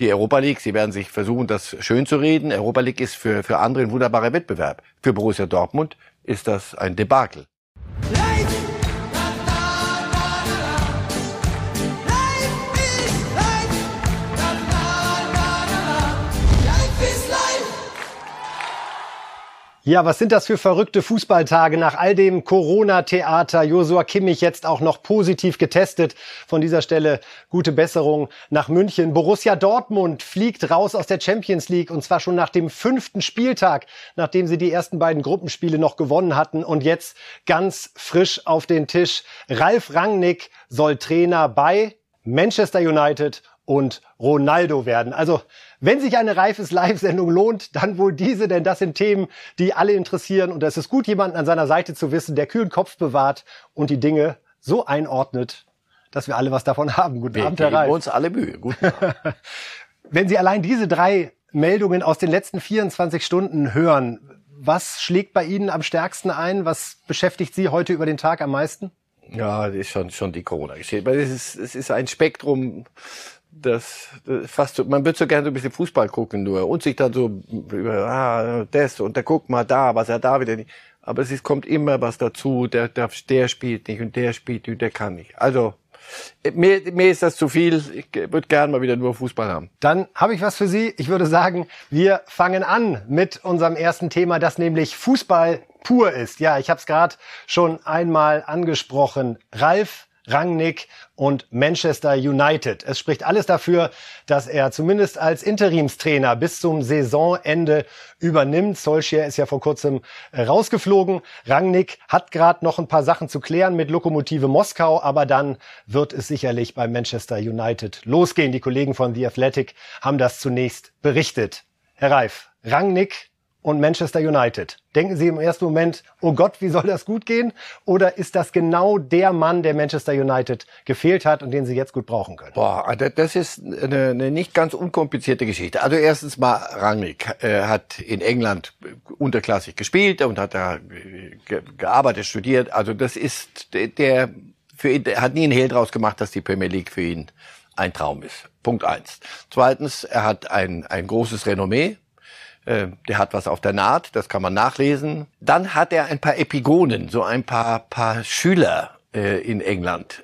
Die Europa League, Sie werden sich versuchen, das schön zu reden. Europa League ist für, für andere ein wunderbarer Wettbewerb. Für Borussia Dortmund ist das ein Debakel. Ja, was sind das für verrückte Fußballtage nach all dem Corona-Theater? Josua Kimmich jetzt auch noch positiv getestet. Von dieser Stelle gute Besserung nach München. Borussia Dortmund fliegt raus aus der Champions League und zwar schon nach dem fünften Spieltag, nachdem sie die ersten beiden Gruppenspiele noch gewonnen hatten und jetzt ganz frisch auf den Tisch. Ralf Rangnick soll Trainer bei Manchester United und Ronaldo werden. Also, wenn sich eine reifes Live-Sendung lohnt, dann wohl diese, denn das sind Themen, die alle interessieren. Und es ist gut, jemanden an seiner Seite zu wissen, der kühlen Kopf bewahrt und die Dinge so einordnet, dass wir alle was davon haben. Guten wir Abend, Herr Reif. uns alle Mühe. Guten wenn Sie allein diese drei Meldungen aus den letzten 24 Stunden hören, was schlägt bei Ihnen am stärksten ein? Was beschäftigt Sie heute über den Tag am meisten? Ja, das ist schon, schon die Corona-Geschichte. Es ist, es ist ein Spektrum das, das fast man würde so gerne so ein bisschen Fußball gucken nur und sich dann so über ah, das und der guckt mal da, was er da wieder nicht. Aber es ist, kommt immer was dazu, der, der, der spielt nicht und der spielt nicht, der kann nicht. Also mir, mir ist das zu viel. Ich würde gerne mal wieder nur Fußball haben. Dann habe ich was für Sie. Ich würde sagen, wir fangen an mit unserem ersten Thema, das nämlich Fußball pur ist. Ja, ich habe es gerade schon einmal angesprochen. Ralf Rangnick und Manchester United. Es spricht alles dafür, dass er zumindest als Interimstrainer bis zum Saisonende übernimmt. Solskjaer ist ja vor kurzem äh, rausgeflogen. Rangnick hat gerade noch ein paar Sachen zu klären mit Lokomotive Moskau, aber dann wird es sicherlich bei Manchester United losgehen. Die Kollegen von The Athletic haben das zunächst berichtet. Herr Reif, Rangnick und Manchester United. Denken Sie im ersten Moment, oh Gott, wie soll das gut gehen? Oder ist das genau der Mann, der Manchester United gefehlt hat und den Sie jetzt gut brauchen können? Boah, das ist eine, eine nicht ganz unkomplizierte Geschichte. Also erstens mal, Rangnick äh, hat in England unterklassig gespielt und hat da gearbeitet, studiert. Also das ist der, für ihn, der hat nie einen Hehl draus gemacht, dass die Premier League für ihn ein Traum ist. Punkt eins. Zweitens, er hat ein, ein großes Renommee äh, der hat was auf der Naht, das kann man nachlesen. Dann hat er ein paar Epigonen, so ein paar, paar Schüler äh, in England.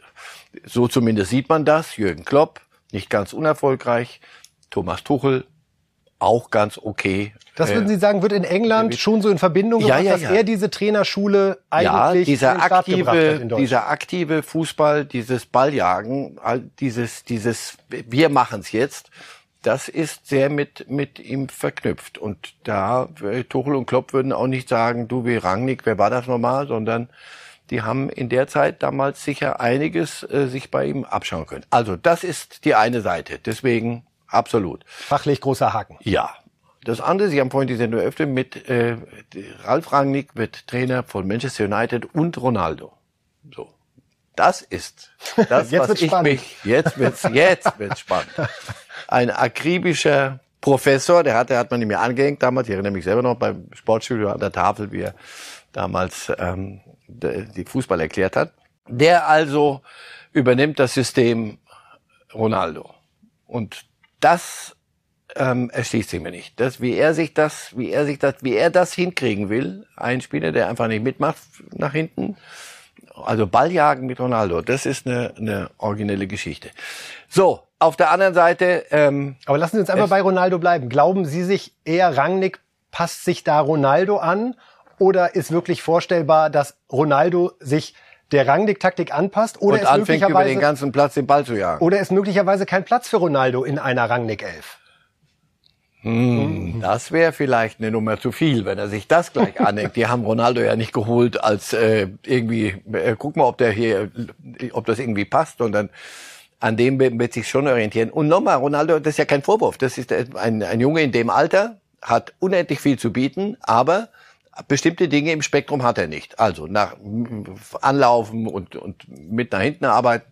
So zumindest sieht man das. Jürgen Klopp, nicht ganz unerfolgreich. Thomas Tuchel, auch ganz okay. Das würden Sie sagen, wird in England schon so in Verbindung gebracht, ja, ja, ja. dass er diese Trainerschule eigentlich ja, dieser aktive, dieser aktive Fußball, dieses Balljagen, dieses, dieses, wir machen's jetzt das ist sehr mit, mit ihm verknüpft. Und da, äh, Tuchel und Klopp würden auch nicht sagen, du wie Rangnick, wer war das nochmal, sondern die haben in der Zeit damals sicher einiges äh, sich bei ihm abschauen können. Also das ist die eine Seite. Deswegen absolut. Fachlich großer Haken. Ja. Das andere, Sie haben vorhin die Sendung eröffnet mit äh, Ralf Rangnick wird Trainer von Manchester United und Ronaldo. So. Das ist das, jetzt was ich spannend. mich jetzt wird's jetzt wird's spannend. ein akribischer Professor, der hat, der hat man mir angehängt damals, ich erinnere mich selber noch beim Sportstudio an der Tafel, wie er damals ähm, die Fußball erklärt hat. Der also übernimmt das System Ronaldo. Und das ähm, erschließt sich mir nicht. Das, wie er sich das, wie er sich das, wie er das hinkriegen will, ein Spieler, der einfach nicht mitmacht nach hinten, also Balljagen mit Ronaldo, das ist eine, eine originelle Geschichte. So, auf der anderen Seite. Ähm, Aber lassen Sie uns einfach bei Ronaldo bleiben. Glauben Sie sich eher Rangnick passt sich da Ronaldo an oder ist wirklich vorstellbar, dass Ronaldo sich der Rangnick-Taktik anpasst oder und ist anfängt über den ganzen Platz den Ball zu jagen? Oder ist möglicherweise kein Platz für Ronaldo in einer Rangnick-Elf? Hm, das wäre vielleicht eine Nummer zu viel, wenn er sich das gleich andenkt. Die haben Ronaldo ja nicht geholt als äh, irgendwie, äh, guck mal, ob der hier, ob das irgendwie passt und dann an dem wird sich schon orientieren. Und nochmal, Ronaldo, das ist ja kein Vorwurf. Das ist ein, ein Junge in dem Alter, hat unendlich viel zu bieten, aber bestimmte Dinge im Spektrum hat er nicht. Also nach Anlaufen und, und mit nach hinten arbeiten.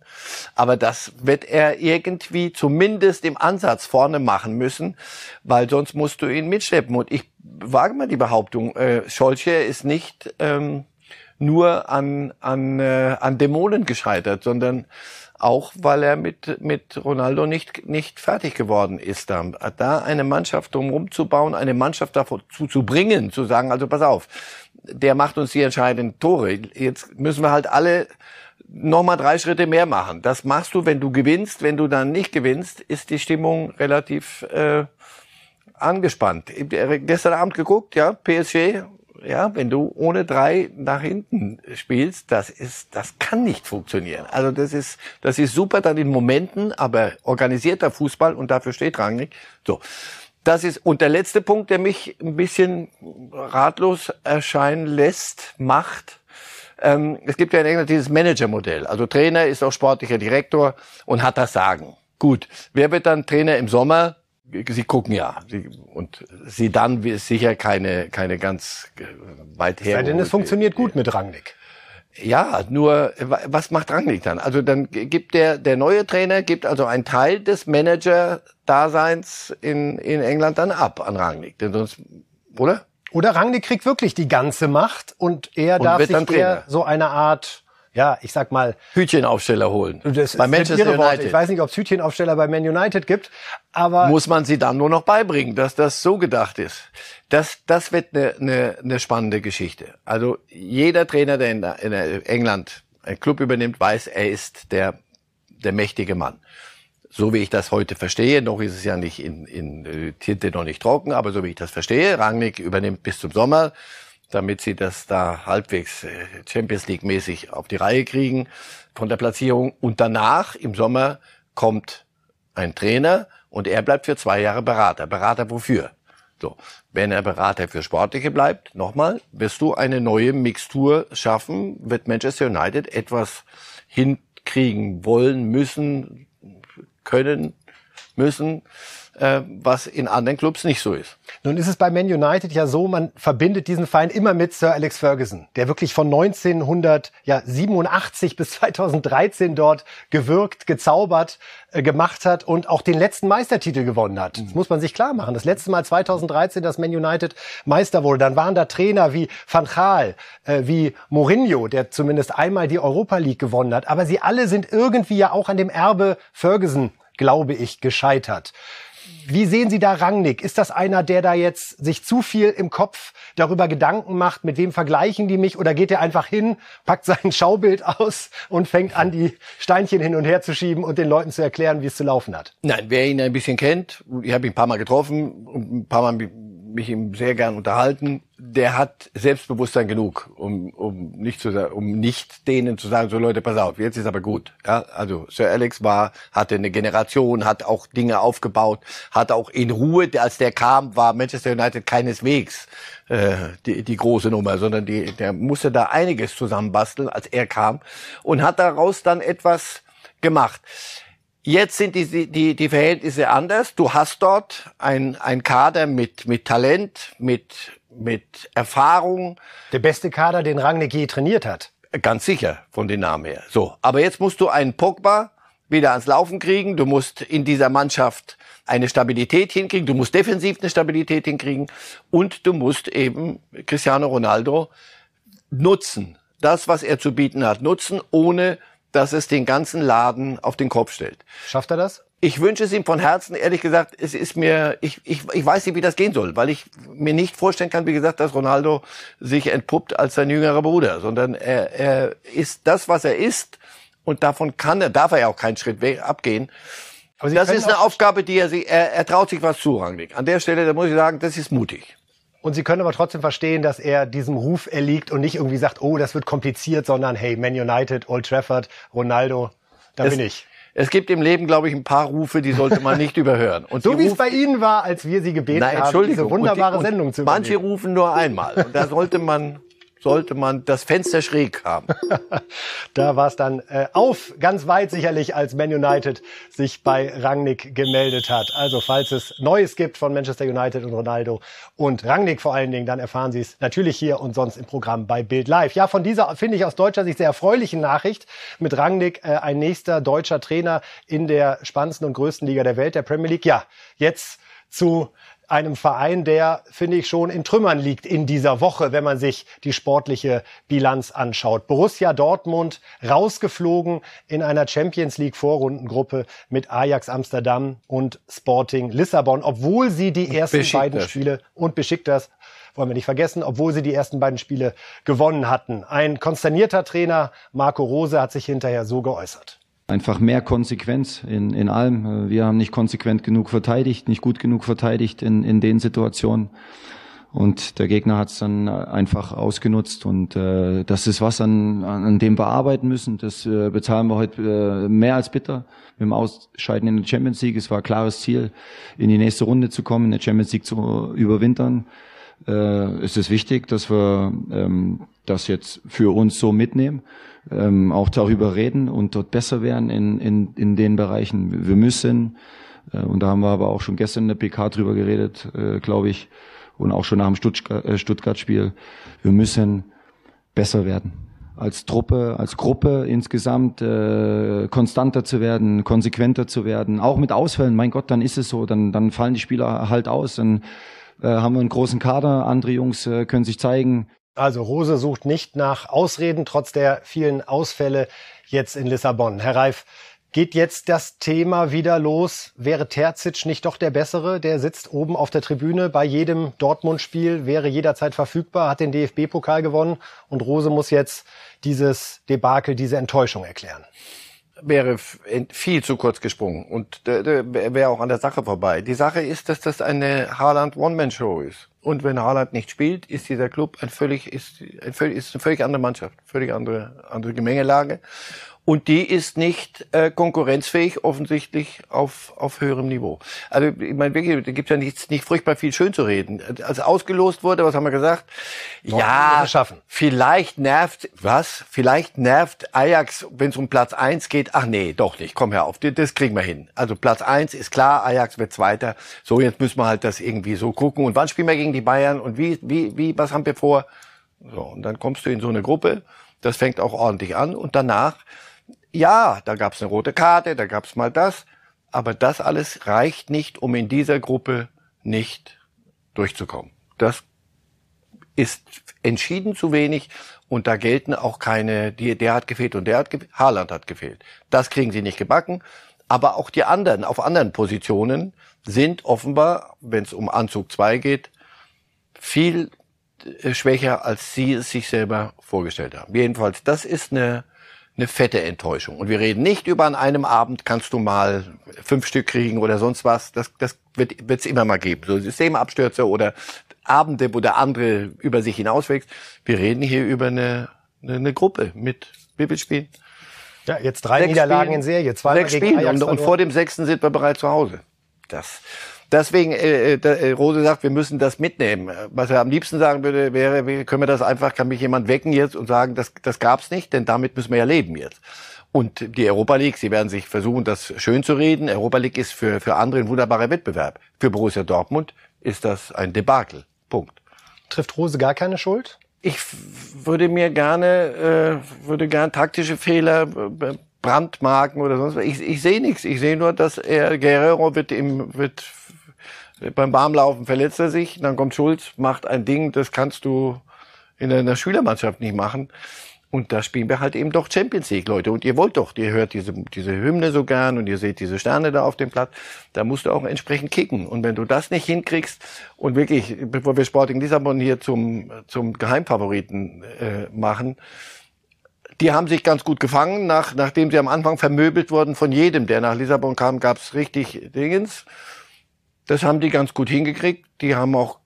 Aber das wird er irgendwie zumindest im Ansatz vorne machen müssen, weil sonst musst du ihn mitschleppen. Und ich wage mal die Behauptung, äh, Scholche ist nicht ähm, nur an, an, äh, an Dämonen gescheitert, sondern auch weil er mit, mit Ronaldo nicht, nicht fertig geworden ist. Da, da eine Mannschaft drumherum zu bauen, eine Mannschaft dazu zu bringen, zu sagen, also pass auf, der macht uns die entscheidenden Tore. Jetzt müssen wir halt alle nochmal drei Schritte mehr machen. Das machst du, wenn du gewinnst. Wenn du dann nicht gewinnst, ist die Stimmung relativ äh, angespannt. Gestern Abend geguckt, ja, PSG ja, wenn du ohne drei nach hinten spielst, das ist, das kann nicht funktionieren. Also das ist, das ist super dann in Momenten, aber organisierter Fußball und dafür steht Rangnick. So. Das ist, und der letzte Punkt, der mich ein bisschen ratlos erscheinen lässt, macht, ähm, es gibt ja in England dieses Manager-Modell. Also Trainer ist auch sportlicher Direktor und hat das Sagen. Gut. Wer wird dann Trainer im Sommer? Sie gucken ja. Sie, und Sie dann ist sicher keine, keine ganz äh, weit her. Sei denn, es funktioniert gut mit Rangnick. Ja, nur was macht Rangnick dann? Also dann gibt der der neue Trainer gibt also einen Teil des Manager-Daseins in in England dann ab an Rangnick, denn sonst oder? Oder Rangnick kriegt wirklich die ganze Macht und er und darf sich eher so eine Art ja, ich sag mal Hütchenaufsteller holen. Das bei Manchester United. Ich weiß nicht, ob es Hütchenaufsteller bei Man United gibt, aber muss man sie dann nur noch beibringen, dass das so gedacht ist. Das das wird eine ne, ne spannende Geschichte. Also jeder Trainer, der in, in England einen Club übernimmt, weiß, er ist der der mächtige Mann. So wie ich das heute verstehe, noch ist es ja nicht in, in äh, Tinte noch nicht trocken, aber so wie ich das verstehe, Rangnick übernimmt bis zum Sommer damit sie das da halbwegs äh, Champions League mäßig auf die Reihe kriegen von der Platzierung. Und danach im Sommer kommt ein Trainer und er bleibt für zwei Jahre Berater. Berater wofür? So, wenn er Berater für Sportliche bleibt, nochmal, wirst du eine neue Mixtur schaffen, wird Manchester United etwas hinkriegen wollen, müssen, können, müssen, äh, was in anderen Clubs nicht so ist. Nun ist es bei Man United ja so, man verbindet diesen Verein immer mit Sir Alex Ferguson, der wirklich von 1987 bis 2013 dort gewirkt, gezaubert, äh, gemacht hat und auch den letzten Meistertitel gewonnen hat. Das mhm. muss man sich klar machen. Das letzte Mal 2013, dass Man United Meister wurde, dann waren da Trainer wie Van Gaal, äh, wie Mourinho, der zumindest einmal die Europa League gewonnen hat. Aber sie alle sind irgendwie ja auch an dem Erbe Ferguson glaube ich, gescheitert. Wie sehen Sie da Rangnick? Ist das einer, der da jetzt sich zu viel im Kopf darüber Gedanken macht, mit wem vergleichen die mich? Oder geht er einfach hin, packt sein Schaubild aus und fängt an, die Steinchen hin und her zu schieben und den Leuten zu erklären, wie es zu laufen hat? Nein, wer ihn ein bisschen kennt, ich habe ihn ein paar Mal getroffen und ein paar Mal mich ihm sehr gern unterhalten. Der hat Selbstbewusstsein genug, um, um nicht zu um nicht denen zu sagen, so Leute, pass auf, jetzt ist aber gut. Ja, also Sir Alex war, hatte eine Generation, hat auch Dinge aufgebaut, hat auch in Ruhe, als der kam, war Manchester United keineswegs äh, die, die große Nummer, sondern die, der musste da einiges zusammenbasteln, als er kam und hat daraus dann etwas gemacht. Jetzt sind die, die, die Verhältnisse anders. Du hast dort ein, ein Kader mit, mit Talent, mit, mit Erfahrung. Der beste Kader, den Rangnick je trainiert hat. Ganz sicher, von den Namen her. So. Aber jetzt musst du einen Pogba wieder ans Laufen kriegen. Du musst in dieser Mannschaft eine Stabilität hinkriegen. Du musst defensiv eine Stabilität hinkriegen. Und du musst eben Cristiano Ronaldo nutzen. Das, was er zu bieten hat, nutzen, ohne dass es den ganzen Laden auf den Kopf stellt. Schafft er das? Ich wünsche es ihm von Herzen, ehrlich gesagt, es ist mir, ich, ich, ich weiß nicht, wie das gehen soll, weil ich mir nicht vorstellen kann, wie gesagt, dass Ronaldo sich entpuppt als sein jüngerer Bruder, sondern er, er ist das, was er ist und davon kann er, darf er ja auch keinen Schritt weg, abgehen. Das ist eine Aufgabe, die er sich, er, er traut sich was zu, Rangnick. An der Stelle, da muss ich sagen, das ist mutig. Und Sie können aber trotzdem verstehen, dass er diesem Ruf erliegt und nicht irgendwie sagt, oh, das wird kompliziert, sondern hey, Man United, Old Trafford, Ronaldo, da es, bin ich. Es gibt im Leben, glaube ich, ein paar Rufe, die sollte man nicht überhören. Und so wie es bei Ihnen war, als wir Sie gebeten Nein, haben, diese wunderbare und die, Sendung zu übernehmen. Manche rufen nur einmal. Und da sollte man sollte man das Fenster schräg haben. da war es dann äh, auf, ganz weit sicherlich, als Man United sich bei Rangnick gemeldet hat. Also falls es Neues gibt von Manchester United und Ronaldo und Rangnick vor allen Dingen, dann erfahren Sie es natürlich hier und sonst im Programm bei Bild Live. Ja, von dieser, finde ich aus deutscher Sicht sehr erfreulichen Nachricht mit Rangnick, äh, ein nächster deutscher Trainer in der spannendsten und größten Liga der Welt, der Premier League. Ja, jetzt zu einem Verein, der, finde ich, schon in Trümmern liegt in dieser Woche, wenn man sich die sportliche Bilanz anschaut. Borussia Dortmund rausgeflogen in einer Champions League Vorrundengruppe mit Ajax Amsterdam und Sporting Lissabon, obwohl sie die ersten beiden Spiele und beschickt das wollen wir nicht vergessen, obwohl sie die ersten beiden Spiele gewonnen hatten. Ein konsternierter Trainer, Marco Rose, hat sich hinterher so geäußert einfach mehr Konsequenz in, in allem. Wir haben nicht konsequent genug verteidigt, nicht gut genug verteidigt in, in den Situationen. Und der Gegner hat es dann einfach ausgenutzt. Und äh, das ist was, an, an dem wir arbeiten müssen. Das äh, bezahlen wir heute äh, mehr als bitter. Mit dem Ausscheiden in der Champions League. Es war klares Ziel, in die nächste Runde zu kommen, in der Champions League zu überwintern. Äh, ist es wichtig, dass wir ähm, das jetzt für uns so mitnehmen ähm, auch darüber reden und dort besser werden in, in, in den Bereichen. Wir müssen, äh, und da haben wir aber auch schon gestern in der PK drüber geredet, äh, glaube ich, und auch schon nach dem äh, Stuttgart-Spiel, wir müssen besser werden. Als Truppe, als Gruppe insgesamt äh, konstanter zu werden, konsequenter zu werden, auch mit Ausfällen. Mein Gott, dann ist es so, dann, dann fallen die Spieler halt aus, dann äh, haben wir einen großen Kader, andere Jungs äh, können sich zeigen. Also Rose sucht nicht nach Ausreden, trotz der vielen Ausfälle jetzt in Lissabon. Herr Reif, geht jetzt das Thema wieder los? Wäre Terzic nicht doch der Bessere? Der sitzt oben auf der Tribüne bei jedem Dortmund-Spiel, wäre jederzeit verfügbar, hat den DFB-Pokal gewonnen und Rose muss jetzt dieses Debakel, diese Enttäuschung erklären wäre viel zu kurz gesprungen und wäre auch an der Sache vorbei. Die Sache ist, dass das eine Haaland One-Man-Show ist. Und wenn Haaland nicht spielt, ist dieser Club ein völlig, ist, ein völlig, ist eine völlig andere Mannschaft, völlig andere, andere Gemengelage. Und die ist nicht äh, konkurrenzfähig, offensichtlich auf, auf höherem Niveau. Also ich meine, wirklich, da gibt ja nichts, nicht furchtbar viel schön zu reden. Als ausgelost wurde, was haben wir gesagt? Doch, ja, vielleicht nervt, was? Vielleicht nervt Ajax, wenn es um Platz eins geht. Ach nee, doch nicht. Komm her auf, das kriegen wir hin. Also Platz eins ist klar, Ajax wird Zweiter. So, jetzt müssen wir halt das irgendwie so gucken. Und wann spielen wir gegen die Bayern? Und wie, wie, wie, was haben wir vor? So, und dann kommst du in so eine Gruppe. Das fängt auch ordentlich an. Und danach ja, da gab es eine rote Karte, da gab es mal das, aber das alles reicht nicht, um in dieser Gruppe nicht durchzukommen. Das ist entschieden zu wenig und da gelten auch keine, die, der hat gefehlt und der hat gefehlt, Haaland hat gefehlt. Das kriegen sie nicht gebacken, aber auch die anderen auf anderen Positionen sind offenbar, wenn es um Anzug 2 geht, viel äh, schwächer, als sie es sich selber vorgestellt haben. Jedenfalls, das ist eine eine fette Enttäuschung. Und wir reden nicht über an einem Abend kannst du mal fünf Stück kriegen oder sonst was. Das, das wird es immer mal geben. So Systemabstürze oder Abende, wo der andere über sich hinauswächst. Wir reden hier über eine, eine, eine Gruppe mit Bibelspielen. Ja, jetzt drei sechs Niederlagen Spielen, in Serie, zwei sechs Spiele und, und vor dem sechsten sind wir bereits zu Hause. Das, Deswegen, äh, äh, äh, Rose sagt, wir müssen das mitnehmen. Was er am liebsten sagen würde, wäre, können wir das einfach, kann mich jemand wecken jetzt und sagen, das, das gab's nicht, denn damit müssen wir ja leben jetzt. Und die Europa League, sie werden sich versuchen, das schön zu reden. Europa League ist für, für andere ein wunderbarer Wettbewerb. Für Borussia Dortmund ist das ein Debakel. Punkt. Trifft Rose gar keine Schuld? Ich würde mir gerne, äh, würde gern taktische Fehler äh, Brandmarken oder sonst was. Ich, ich sehe nichts. Ich sehe nur, dass er Guerrero wird im wird beim Warmlaufen verletzt er sich, dann kommt Schulz, macht ein Ding, das kannst du in einer Schülermannschaft nicht machen. Und da spielen wir halt eben doch Champions League, Leute. Und ihr wollt doch, ihr hört diese, diese Hymne so gern und ihr seht diese Sterne da auf dem Platz. Da musst du auch entsprechend kicken. Und wenn du das nicht hinkriegst und wirklich, bevor wir Sporting Lissabon hier zum, zum Geheimfavoriten äh, machen, die haben sich ganz gut gefangen, nach, nachdem sie am Anfang vermöbelt wurden von jedem, der nach Lissabon kam, gab's richtig Dingens. Das haben die ganz gut hingekriegt. Die haben auch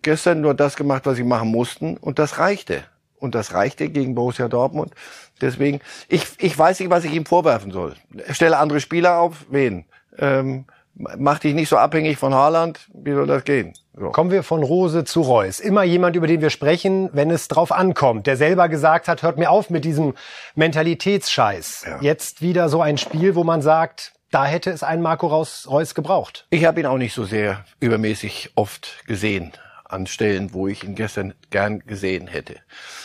gestern nur das gemacht, was sie machen mussten. Und das reichte. Und das reichte gegen Borussia Dortmund. Deswegen, ich, ich weiß nicht, was ich ihm vorwerfen soll. Stelle andere Spieler auf. Wen? Ähm, mach dich nicht so abhängig von Haaland. Wie soll das gehen? So. Kommen wir von Rose zu Reus. Immer jemand, über den wir sprechen, wenn es drauf ankommt, der selber gesagt hat, hört mir auf mit diesem Mentalitätsscheiß. Ja. Jetzt wieder so ein Spiel, wo man sagt, da hätte es einen Marco Reus gebraucht. Ich habe ihn auch nicht so sehr übermäßig oft gesehen an Stellen, wo ich ihn gestern gern gesehen hätte.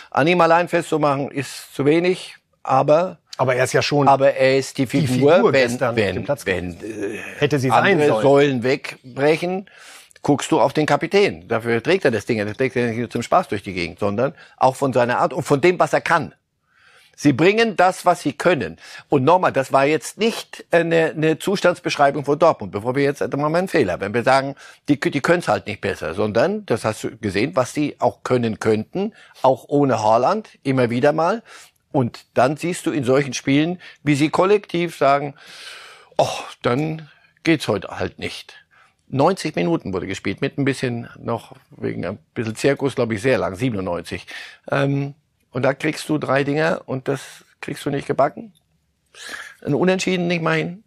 An ihm allein festzumachen ist zu wenig, aber aber er ist ja schon. Aber er ist die Figur, die Figur wenn, wenn, wenn äh, hätte sie sein sollen. Säulen wegbrechen, guckst du auf den Kapitän. Dafür trägt er das Ding. Das trägt er nicht nur zum Spaß durch die Gegend, sondern auch von seiner Art und von dem, was er kann. Sie bringen das, was sie können. Und nochmal, das war jetzt nicht eine, eine Zustandsbeschreibung von Dortmund, bevor wir jetzt mal einen Fehler, wenn wir sagen, die, die können es halt nicht besser, sondern, das hast du gesehen, was sie auch können könnten, auch ohne Haaland, immer wieder mal. Und dann siehst du in solchen Spielen, wie sie kollektiv sagen, oh, dann geht's heute halt nicht. 90 Minuten wurde gespielt, mit ein bisschen noch, wegen ein bisschen Zirkus, glaube ich, sehr lang, 97. Ähm, und da kriegst du drei Dinger und das kriegst du nicht gebacken. Ein Unentschieden nicht mal hin.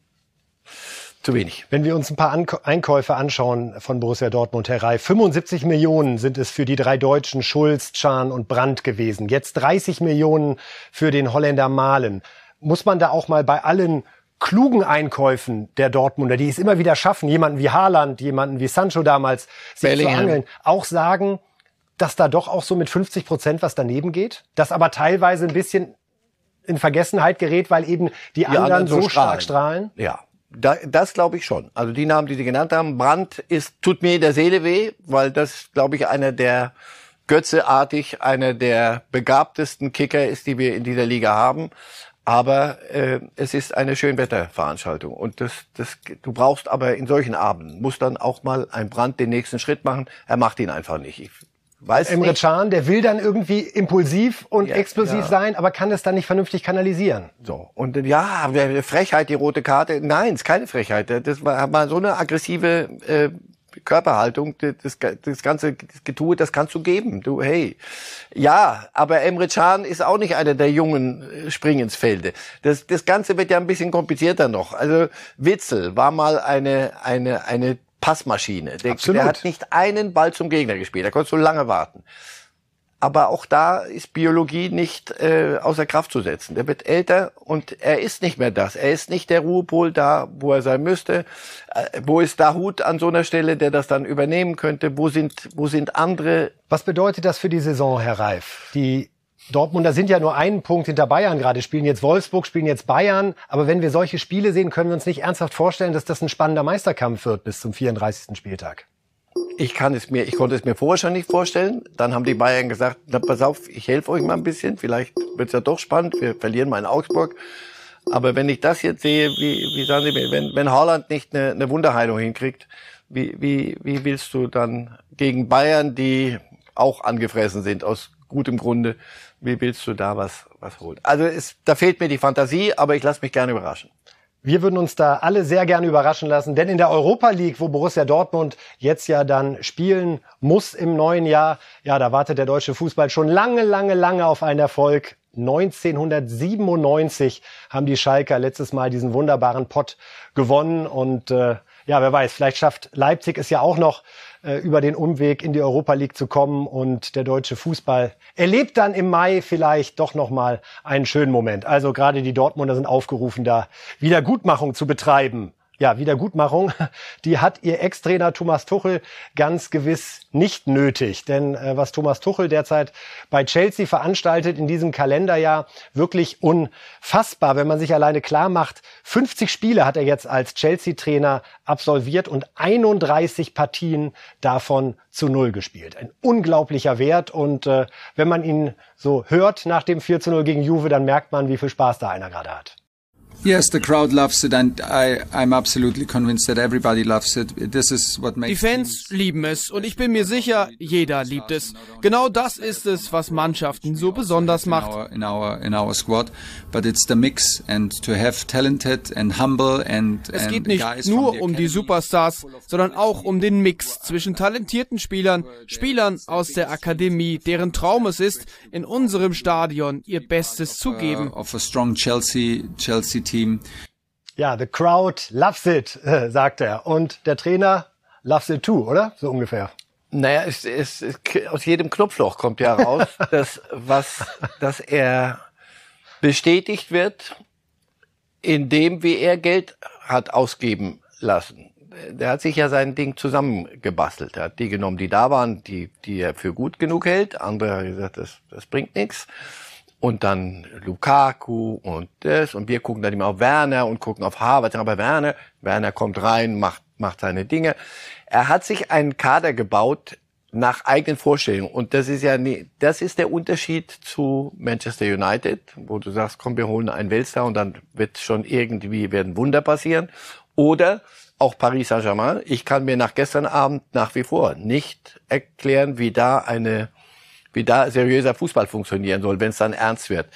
Zu wenig. Wenn wir uns ein paar Einkäufe anschauen von Borussia Dortmund, Herr Reif, 75 Millionen sind es für die drei Deutschen Schulz, Chan und Brandt gewesen. Jetzt 30 Millionen für den Holländer Malen. Muss man da auch mal bei allen klugen Einkäufen der Dortmunder, die es immer wieder schaffen, jemanden wie Haaland, jemanden wie Sancho damals, sich Bellingham. zu angeln, auch sagen, dass da doch auch so mit 50 Prozent was daneben geht, das aber teilweise ein bisschen in Vergessenheit gerät, weil eben die, die anderen, anderen, so, so stark strahlen? Ja, da, das glaube ich schon. Also die Namen, die Sie genannt haben, Brandt ist, tut mir in der Seele weh, weil das, glaube ich, einer der Götzeartig, einer der begabtesten Kicker ist, die wir in dieser Liga haben. Aber äh, es ist eine Schönwetterveranstaltung und das, das, du brauchst aber in solchen Abenden muss dann auch mal ein Brand den nächsten Schritt machen. Er macht ihn einfach nicht. Ich Weiß Emre Can, der will dann irgendwie impulsiv und ja, explosiv ja. sein, aber kann es dann nicht vernünftig kanalisieren. So. Und ja, Frechheit, die rote Karte. Nein, ist keine Frechheit. Das war mal so eine aggressive äh, Körperhaltung, das, das ganze Getue, das kannst du geben. Du, hey. Ja, aber Emre Can ist auch nicht einer der jungen äh, Springensfelde. Das, das Ganze wird ja ein bisschen komplizierter noch. Also Witzel war mal eine, eine, eine Passmaschine. Der, der, hat nicht einen Ball zum Gegner gespielt. Da konntest du lange warten. Aber auch da ist Biologie nicht äh, außer Kraft zu setzen. Der wird älter und er ist nicht mehr das. Er ist nicht der Ruhepol da, wo er sein müsste. Äh, wo ist Dahut an so einer Stelle, der das dann übernehmen könnte? Wo sind, wo sind andere? Was bedeutet das für die Saison, Herr Reif? Die Dortmunder sind ja nur einen Punkt hinter Bayern gerade, spielen jetzt Wolfsburg, spielen jetzt Bayern. Aber wenn wir solche Spiele sehen, können wir uns nicht ernsthaft vorstellen, dass das ein spannender Meisterkampf wird bis zum 34. Spieltag. Ich kann es mir, ich konnte es mir vorher schon nicht vorstellen. Dann haben die Bayern gesagt, na, pass auf, ich helfe euch mal ein bisschen. Vielleicht wird es ja doch spannend. Wir verlieren mal in Augsburg. Aber wenn ich das jetzt sehe, wie, wie sagen Sie mir, wenn, wenn Haaland nicht eine, eine Wunderheilung hinkriegt, wie, wie, wie willst du dann gegen Bayern, die auch angefressen sind aus gutem Grunde, wie willst du da was, was holen? Also es, da fehlt mir die Fantasie, aber ich lasse mich gerne überraschen. Wir würden uns da alle sehr gerne überraschen lassen, denn in der Europa League, wo Borussia Dortmund jetzt ja dann spielen muss im neuen Jahr, ja, da wartet der deutsche Fußball schon lange, lange, lange auf einen Erfolg. 1997 haben die Schalker letztes Mal diesen wunderbaren Pott gewonnen und äh, ja, wer weiß, vielleicht schafft Leipzig es ja auch noch äh, über den Umweg in die Europa League zu kommen und der deutsche Fußball erlebt dann im Mai vielleicht doch noch mal einen schönen Moment. Also gerade die Dortmunder sind aufgerufen, da Wiedergutmachung zu betreiben ja, Wiedergutmachung, die hat ihr Ex-Trainer Thomas Tuchel ganz gewiss nicht nötig. Denn äh, was Thomas Tuchel derzeit bei Chelsea veranstaltet in diesem Kalenderjahr, wirklich unfassbar, wenn man sich alleine klar macht. 50 Spiele hat er jetzt als Chelsea-Trainer absolviert und 31 Partien davon zu Null gespielt. Ein unglaublicher Wert und äh, wenn man ihn so hört nach dem 4 zu 0 gegen Juve, dann merkt man, wie viel Spaß da einer gerade hat. Die Fans lieben es und ich bin mir sicher, jeder liebt es. Genau das ist es, was Mannschaften so besonders macht. The and and and Es geht nicht nur um die Superstars, sondern auch um den Mix zwischen talentierten Spielern, Spielern aus der Akademie, deren Traum es ist, in unserem Stadion ihr Bestes zu geben. Chelsea Team. Ja, the crowd loves it, sagt er. Und der Trainer loves it too, oder? So ungefähr. Naja, es, es, es, aus jedem Knopfloch kommt ja raus, dass, was, dass er bestätigt wird, indem wie er Geld hat ausgeben lassen. Der hat sich ja sein Ding zusammengebastelt. Er hat die genommen, die da waren, die, die er für gut genug hält. Andere haben gesagt, das, das bringt nichts und dann Lukaku und das und wir gucken dann immer auf Werner und gucken auf Harvard, aber Werner, Werner kommt rein, macht macht seine Dinge. Er hat sich einen Kader gebaut nach eigenen Vorstellungen. Und das ist ja nie, das ist der Unterschied zu Manchester United, wo du sagst, komm, wir holen einen Weltstar und dann wird schon irgendwie werden Wunder passieren. Oder auch Paris Saint-Germain. Ich kann mir nach gestern Abend nach wie vor nicht erklären, wie da eine, wie da seriöser Fußball funktionieren soll, wenn es dann ernst wird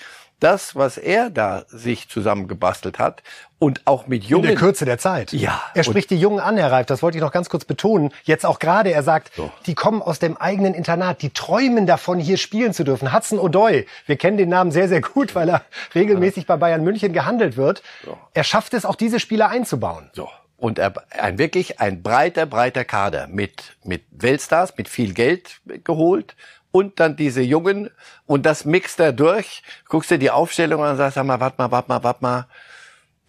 das, was er da sich zusammengebastelt hat und auch mit Jungen. In der Kürze der Zeit. Ja. Er spricht die Jungen an, Herr Reif, das wollte ich noch ganz kurz betonen. Jetzt auch gerade, er sagt, so. die kommen aus dem eigenen Internat, die träumen davon, hier spielen zu dürfen. Hudson O'Doy, wir kennen den Namen sehr, sehr gut, weil er regelmäßig bei Bayern München gehandelt wird. So. Er schafft es, auch diese Spieler einzubauen. So. Und er, ein wirklich ein breiter, breiter Kader mit, mit Weltstars, mit viel Geld geholt und dann diese Jungen und das mixt er durch. Guckst dir die Aufstellung an und sagst, sag mal, warte mal, warte mal, warte mal.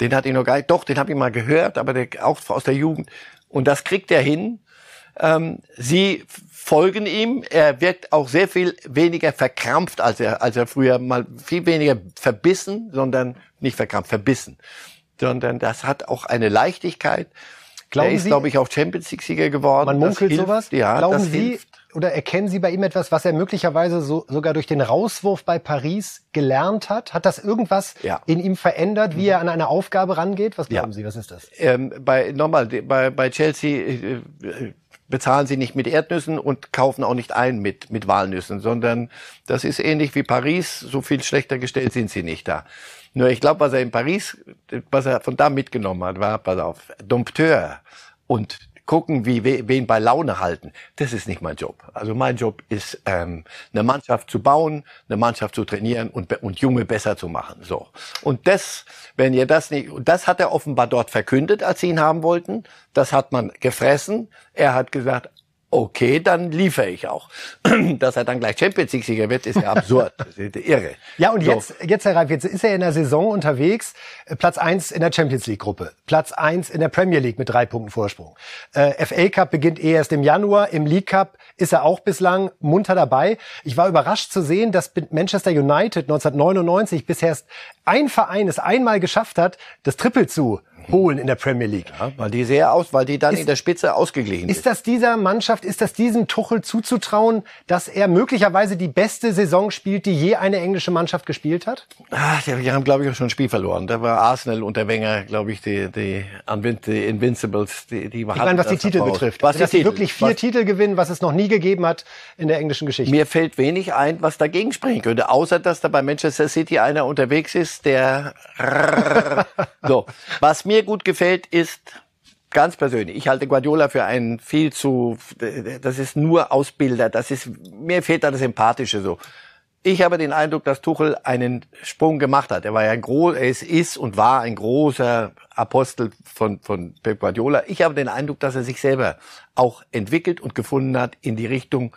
Den hat ich noch gar nicht, doch, den habe ich mal gehört, aber der, auch aus der Jugend. Und das kriegt er hin. Ähm, sie folgen ihm. Er wirkt auch sehr viel weniger verkrampft, als er, als er früher mal viel weniger verbissen, sondern nicht verkrampft, verbissen. Sondern das hat auch eine Leichtigkeit. Glauben er ist, glaube ich, auch Champions League-Sieger geworden. Man munkelt sowas. Ja, Glauben Sie, hilft oder erkennen Sie bei ihm etwas, was er möglicherweise so, sogar durch den Rauswurf bei Paris gelernt hat? Hat das irgendwas ja. in ihm verändert, wie er an eine Aufgabe rangeht? Was glauben ja. Sie, was ist das? Ähm, bei, nochmal, bei, bei Chelsea äh, bezahlen sie nicht mit Erdnüssen und kaufen auch nicht ein mit, mit Walnüssen, sondern das ist ähnlich wie Paris. So viel schlechter gestellt sind sie nicht da. Nur ich glaube, was er in Paris, was er von da mitgenommen hat, war, pass auf, Dompteur und gucken, wie wen bei Laune halten. Das ist nicht mein Job. Also mein Job ist, ähm, eine Mannschaft zu bauen, eine Mannschaft zu trainieren und, und Junge besser zu machen. So. Und das, wenn ihr das nicht, das hat er offenbar dort verkündet, als sie ihn haben wollten. Das hat man gefressen. Er hat gesagt, okay, dann liefere ich auch. Dass er dann gleich Champions League-Sieger wird, ist ja absurd. Das ist irre. Ja, und so. jetzt, jetzt, Herr Reif, jetzt ist er in der Saison unterwegs. Äh, Platz eins in der Champions League-Gruppe. Platz eins in der Premier League mit drei Punkten Vorsprung. Äh, FA Cup beginnt eh erst im Januar. Im League Cup ist er auch bislang munter dabei. Ich war überrascht zu sehen, dass Manchester United 1999 bisher ein Verein es einmal geschafft hat, das Triple zu holen in der Premier League. Ja, weil die sehr aus, weil die dann ist, in der Spitze ausgeglichen ist. Ist das dieser Mannschaft, ist das diesem Tuchel zuzutrauen, dass er möglicherweise die beste Saison spielt, die je eine englische Mannschaft gespielt hat? Ach, die haben, glaube ich, auch schon ein Spiel verloren. Da war Arsenal unter Wenger, glaube ich, die, die, die Invincibles, die, die Ich meine, was die Titel betrifft. Was dass sie wirklich vier was? Titel gewinnen, was es noch nie gegeben hat in der englischen Geschichte. Mir fällt wenig ein, was dagegen sprechen könnte, außer dass da bei Manchester City einer unterwegs ist, der so. Was mir gut gefällt, ist ganz persönlich. Ich halte Guardiola für einen viel zu, das ist nur Ausbilder, das ist, mir fehlt da das Sympathische so. Ich habe den Eindruck, dass Tuchel einen Sprung gemacht hat. Er war ja ein groß, es ist und war ein großer Apostel von, von Pep Guardiola. Ich habe den Eindruck, dass er sich selber auch entwickelt und gefunden hat in die Richtung,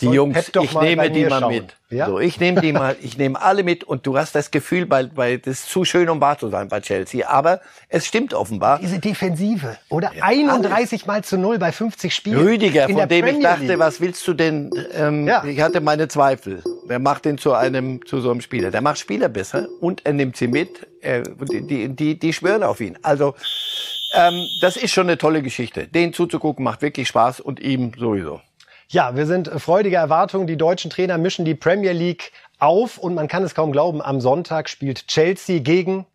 die Jungs, ich nehme die mal schauen. mit. Ja? So, ich nehme die mal, ich nehme alle mit und du hast das Gefühl, weil, weil das ist zu schön, um wahr zu sein bei Chelsea. Aber es stimmt offenbar. Diese Defensive, oder? Ja, 31 mal zu null bei 50 Spielen. Rüdiger, von dem Premier ich dachte, League. was willst du denn? Ähm, ja. Ich hatte meine Zweifel. Wer macht den zu einem, zu so einem Spieler? Der macht Spieler besser und er nimmt sie mit. Er, die, die, die schwören auf ihn. Also, ähm, das ist schon eine tolle Geschichte. Den zuzugucken macht wirklich Spaß und ihm sowieso. Ja, wir sind freudige Erwartungen. Die deutschen Trainer mischen die Premier League auf und man kann es kaum glauben, am Sonntag spielt Chelsea gegen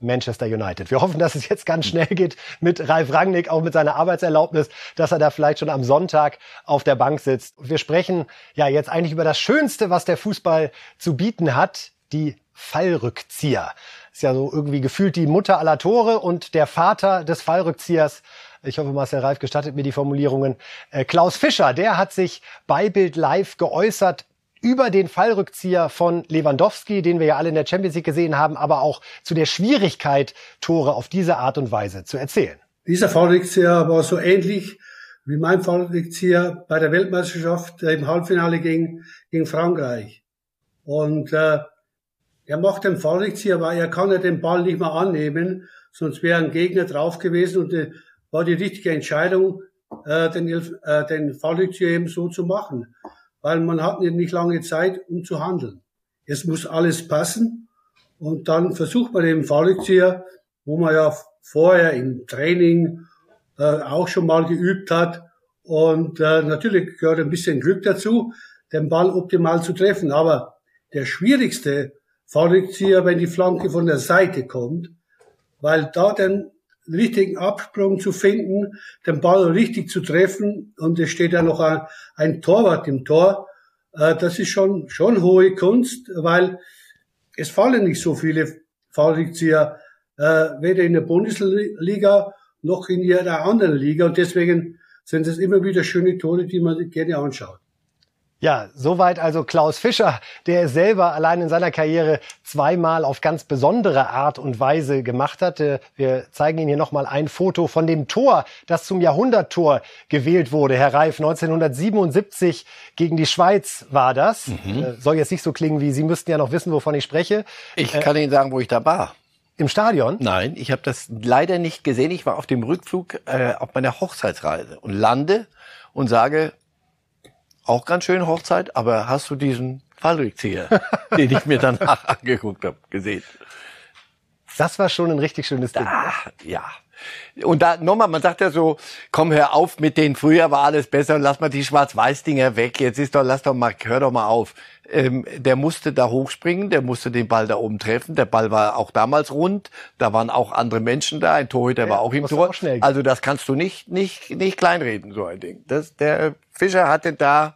Manchester United. Wir hoffen, dass es jetzt ganz schnell geht mit Ralf Rangnick, auch mit seiner Arbeitserlaubnis, dass er da vielleicht schon am Sonntag auf der Bank sitzt. Wir sprechen ja jetzt eigentlich über das Schönste, was der Fußball zu bieten hat, die Fallrückzieher. Ist ja so irgendwie gefühlt die Mutter aller Tore und der Vater des Fallrückziehers ich hoffe, Marcel Reif gestattet mir die Formulierungen. Äh, Klaus Fischer, der hat sich bei Bild Live geäußert über den Fallrückzieher von Lewandowski, den wir ja alle in der Champions League gesehen haben, aber auch zu der Schwierigkeit, Tore auf diese Art und Weise zu erzählen. Dieser Fallrückzieher war so ähnlich wie mein Fallrückzieher bei der Weltmeisterschaft im Halbfinale gegen, gegen Frankreich. Und äh, er macht den Fallrückzieher, weil er kann ja den Ball nicht mehr annehmen, sonst wäre ein Gegner drauf gewesen und äh, war die richtige Entscheidung, äh, den, äh, den Fallrückzieher eben so zu machen. Weil man hat nicht lange Zeit, um zu handeln. Es muss alles passen. Und dann versucht man den Fallrückzieher, wo man ja vorher im Training äh, auch schon mal geübt hat. Und äh, natürlich gehört ein bisschen Glück dazu, den Ball optimal zu treffen. Aber der schwierigste Fallrückzieher, wenn die Flanke von der Seite kommt, weil da den richtigen Absprung zu finden, den Ball richtig zu treffen. Und es steht ja noch ein, ein Torwart im Tor, äh, das ist schon, schon hohe Kunst, weil es fallen nicht so viele Fallrückzieher, äh, weder in der Bundesliga noch in jeder anderen Liga. Und deswegen sind es immer wieder schöne Tore, die man gerne anschaut. Ja, soweit also Klaus Fischer, der es selber allein in seiner Karriere zweimal auf ganz besondere Art und Weise gemacht hat. Äh, wir zeigen Ihnen hier nochmal ein Foto von dem Tor, das zum Jahrhunderttor gewählt wurde. Herr Reif, 1977 gegen die Schweiz war das. Mhm. Äh, soll jetzt nicht so klingen wie Sie müssten ja noch wissen, wovon ich spreche. Ich kann Ihnen sagen, wo ich da war. Im Stadion? Nein, ich habe das leider nicht gesehen. Ich war auf dem Rückflug äh, auf meiner Hochzeitsreise und lande und sage, auch ganz schön Hochzeit, aber hast du diesen Fallrückzieher, den ich mir danach angeguckt habe, gesehen? Das war schon ein richtig schönes Ding. Ah, ja. Und da nochmal, man sagt ja so, komm, hör auf mit denen, früher war alles besser, lass mal die Schwarz-Weiß-Dinger weg, jetzt ist doch, lass doch mal, hör doch mal auf. Ähm, der musste da hochspringen, der musste den Ball da oben treffen, der Ball war auch damals rund, da waren auch andere Menschen da, ein Torhüter ja, war auch im Tor. Auch also das kannst du nicht, nicht, nicht kleinreden, so ein Ding. Das, der Fischer hatte da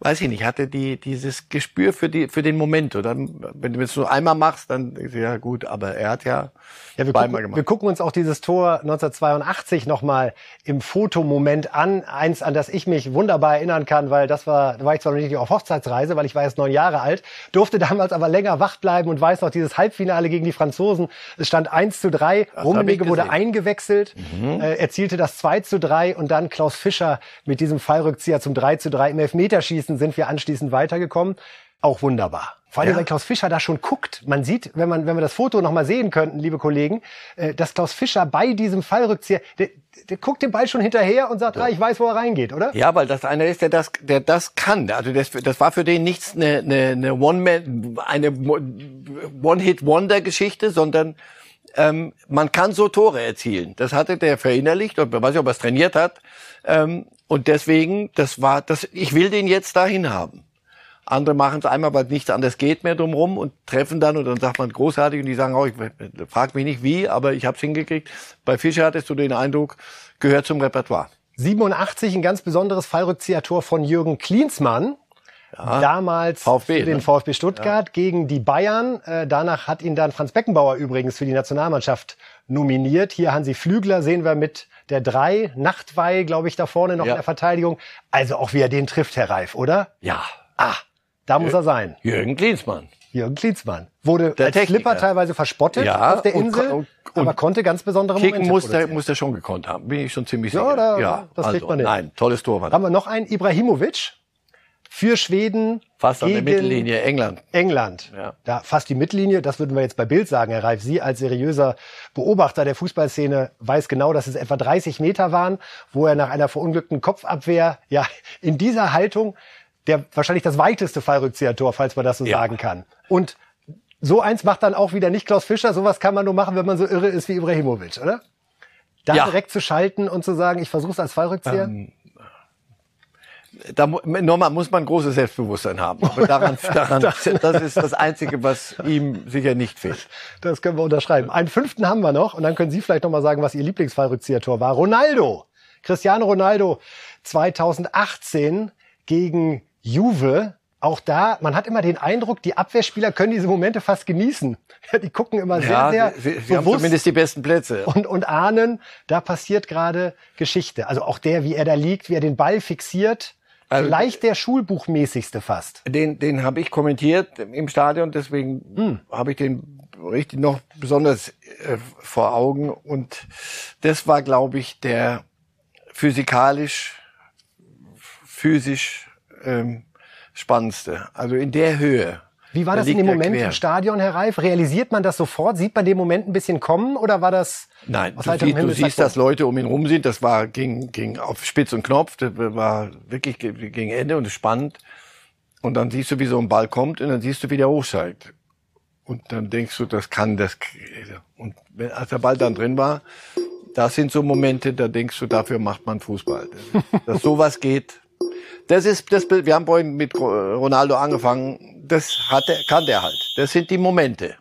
weiß ich nicht, hatte die dieses Gespür für die für den Moment. Oder wenn du es nur einmal machst, dann ja gut, aber er hat ja, ja wir zweimal gemacht. Wir gucken uns auch dieses Tor 1982 nochmal im Fotomoment an. Eins, an das ich mich wunderbar erinnern kann, weil das war, da war ich zwar noch nicht auf Hochzeitsreise, weil ich war jetzt neun Jahre alt, durfte damals aber länger wach bleiben und weiß noch dieses Halbfinale gegen die Franzosen. Es stand 1 zu 3, Rummenigge wurde eingewechselt, mhm. äh, erzielte das 2 zu 3 und dann Klaus Fischer mit diesem Fallrückzieher zum 3 zu 3 im Elfmeterschießen Schießen sind wir anschließend weitergekommen. Auch wunderbar. Vor allem, ja. weil Klaus Fischer da schon guckt. Man sieht, wenn man, wenn wir das Foto nochmal sehen könnten, liebe Kollegen, äh, dass Klaus Fischer bei diesem Fallrückzieher, der, der guckt den Ball schon hinterher und sagt, ja. ah, ich weiß, wo er reingeht, oder? Ja, weil das einer ist, der das, der das kann. Also das, das war für den nichts eine, eine, eine One-Man, eine One-Hit-Wonder-Geschichte, sondern ähm, man kann so Tore erzielen. Das hatte der verinnerlicht und man weiß nicht, ob er es trainiert hat. Ähm, und deswegen, das war, das, ich will den jetzt dahin haben. Andere machen es einmal, weil nichts anderes geht mehr drumherum und treffen dann und dann sagt man großartig und die sagen, oh, ich frag mich nicht wie, aber ich habe es hingekriegt. Bei Fischer hattest du den Eindruck, gehört zum Repertoire. 87 ein ganz besonderes Fallrückziehertor von Jürgen Klinsmann. Ja, damals VfB, für den ne? VfB Stuttgart ja. gegen die Bayern. Äh, danach hat ihn dann Franz Beckenbauer übrigens für die Nationalmannschaft nominiert. Hier Hansi Flügler sehen wir mit der drei, Nachtweih, glaube ich, da vorne noch ja. in der Verteidigung. Also auch wie er den trifft, Herr Reif, oder? Ja. Ah, da muss er sein. Jürgen Klinsmann. Jürgen Klinsmann. Wurde der als Techniker. Flipper teilweise verspottet ja, auf der Insel, und, und, aber konnte ganz besondere Momente muss der, muss der schon gekonnt haben, bin ich schon ziemlich sicher. Ja, da, ja das also, kriegt man nicht. Nein, tolles Tor. Haben wir noch einen, Ibrahimovic für Schweden. Fast an der Mittellinie, England. England. Ja. Da fast die Mittellinie, das würden wir jetzt bei Bild sagen, Herr Reif. Sie als seriöser Beobachter der Fußballszene weiß genau, dass es etwa 30 Meter waren, wo er nach einer verunglückten Kopfabwehr, ja, in dieser Haltung, der wahrscheinlich das weiteste Fallrückzieher-Tor, falls man das so ja. sagen kann. Und so eins macht dann auch wieder nicht Klaus Fischer. Sowas kann man nur machen, wenn man so irre ist wie Ibrahimovic, oder? Da ja. direkt zu schalten und zu sagen, ich versuche es als Fallrückzieher? Ähm, da nochmal muss man großes Selbstbewusstsein haben. Aber daran, daran, das ist das Einzige, was ihm sicher nicht fehlt. Das können wir unterschreiben. Einen fünften haben wir noch und dann können Sie vielleicht nochmal sagen, was Ihr Lieblingsfallrückziehertor war. Ronaldo. Cristiano Ronaldo 2018 gegen Juve. Auch da, man hat immer den Eindruck, die Abwehrspieler können diese Momente fast genießen. die gucken immer ja, sehr, sehr sie, sie bewusst haben zumindest die besten Plätze. Und, und ahnen, da passiert gerade Geschichte. Also auch der, wie er da liegt, wie er den Ball fixiert also, Vielleicht der Schulbuchmäßigste fast. Den, den habe ich kommentiert im Stadion, deswegen hm. habe ich den richtig noch besonders äh, vor Augen. Und das war, glaube ich, der physikalisch, physisch ähm, spannendste. Also in der Höhe. Wie war da das in dem Moment quer. im Stadion, Herr Reif? Realisiert man das sofort? Sieht man den Moment ein bisschen kommen oder war das? Nein, du, siehst, du siehst, dass Leute um ihn rum sind. Das war ging, ging auf Spitz und Knopf. Das war wirklich gegen Ende und spannend. Und dann siehst du, wie so ein Ball kommt und dann siehst du, wie der hochsteigt. Und dann denkst du, das kann das. Und wenn, als der Ball dann drin war, das sind so Momente, da denkst du, dafür macht man Fußball. Dass sowas geht. Das ist das wir haben vorhin mit Ronaldo angefangen, das hat er, kann der halt. Das sind die Momente.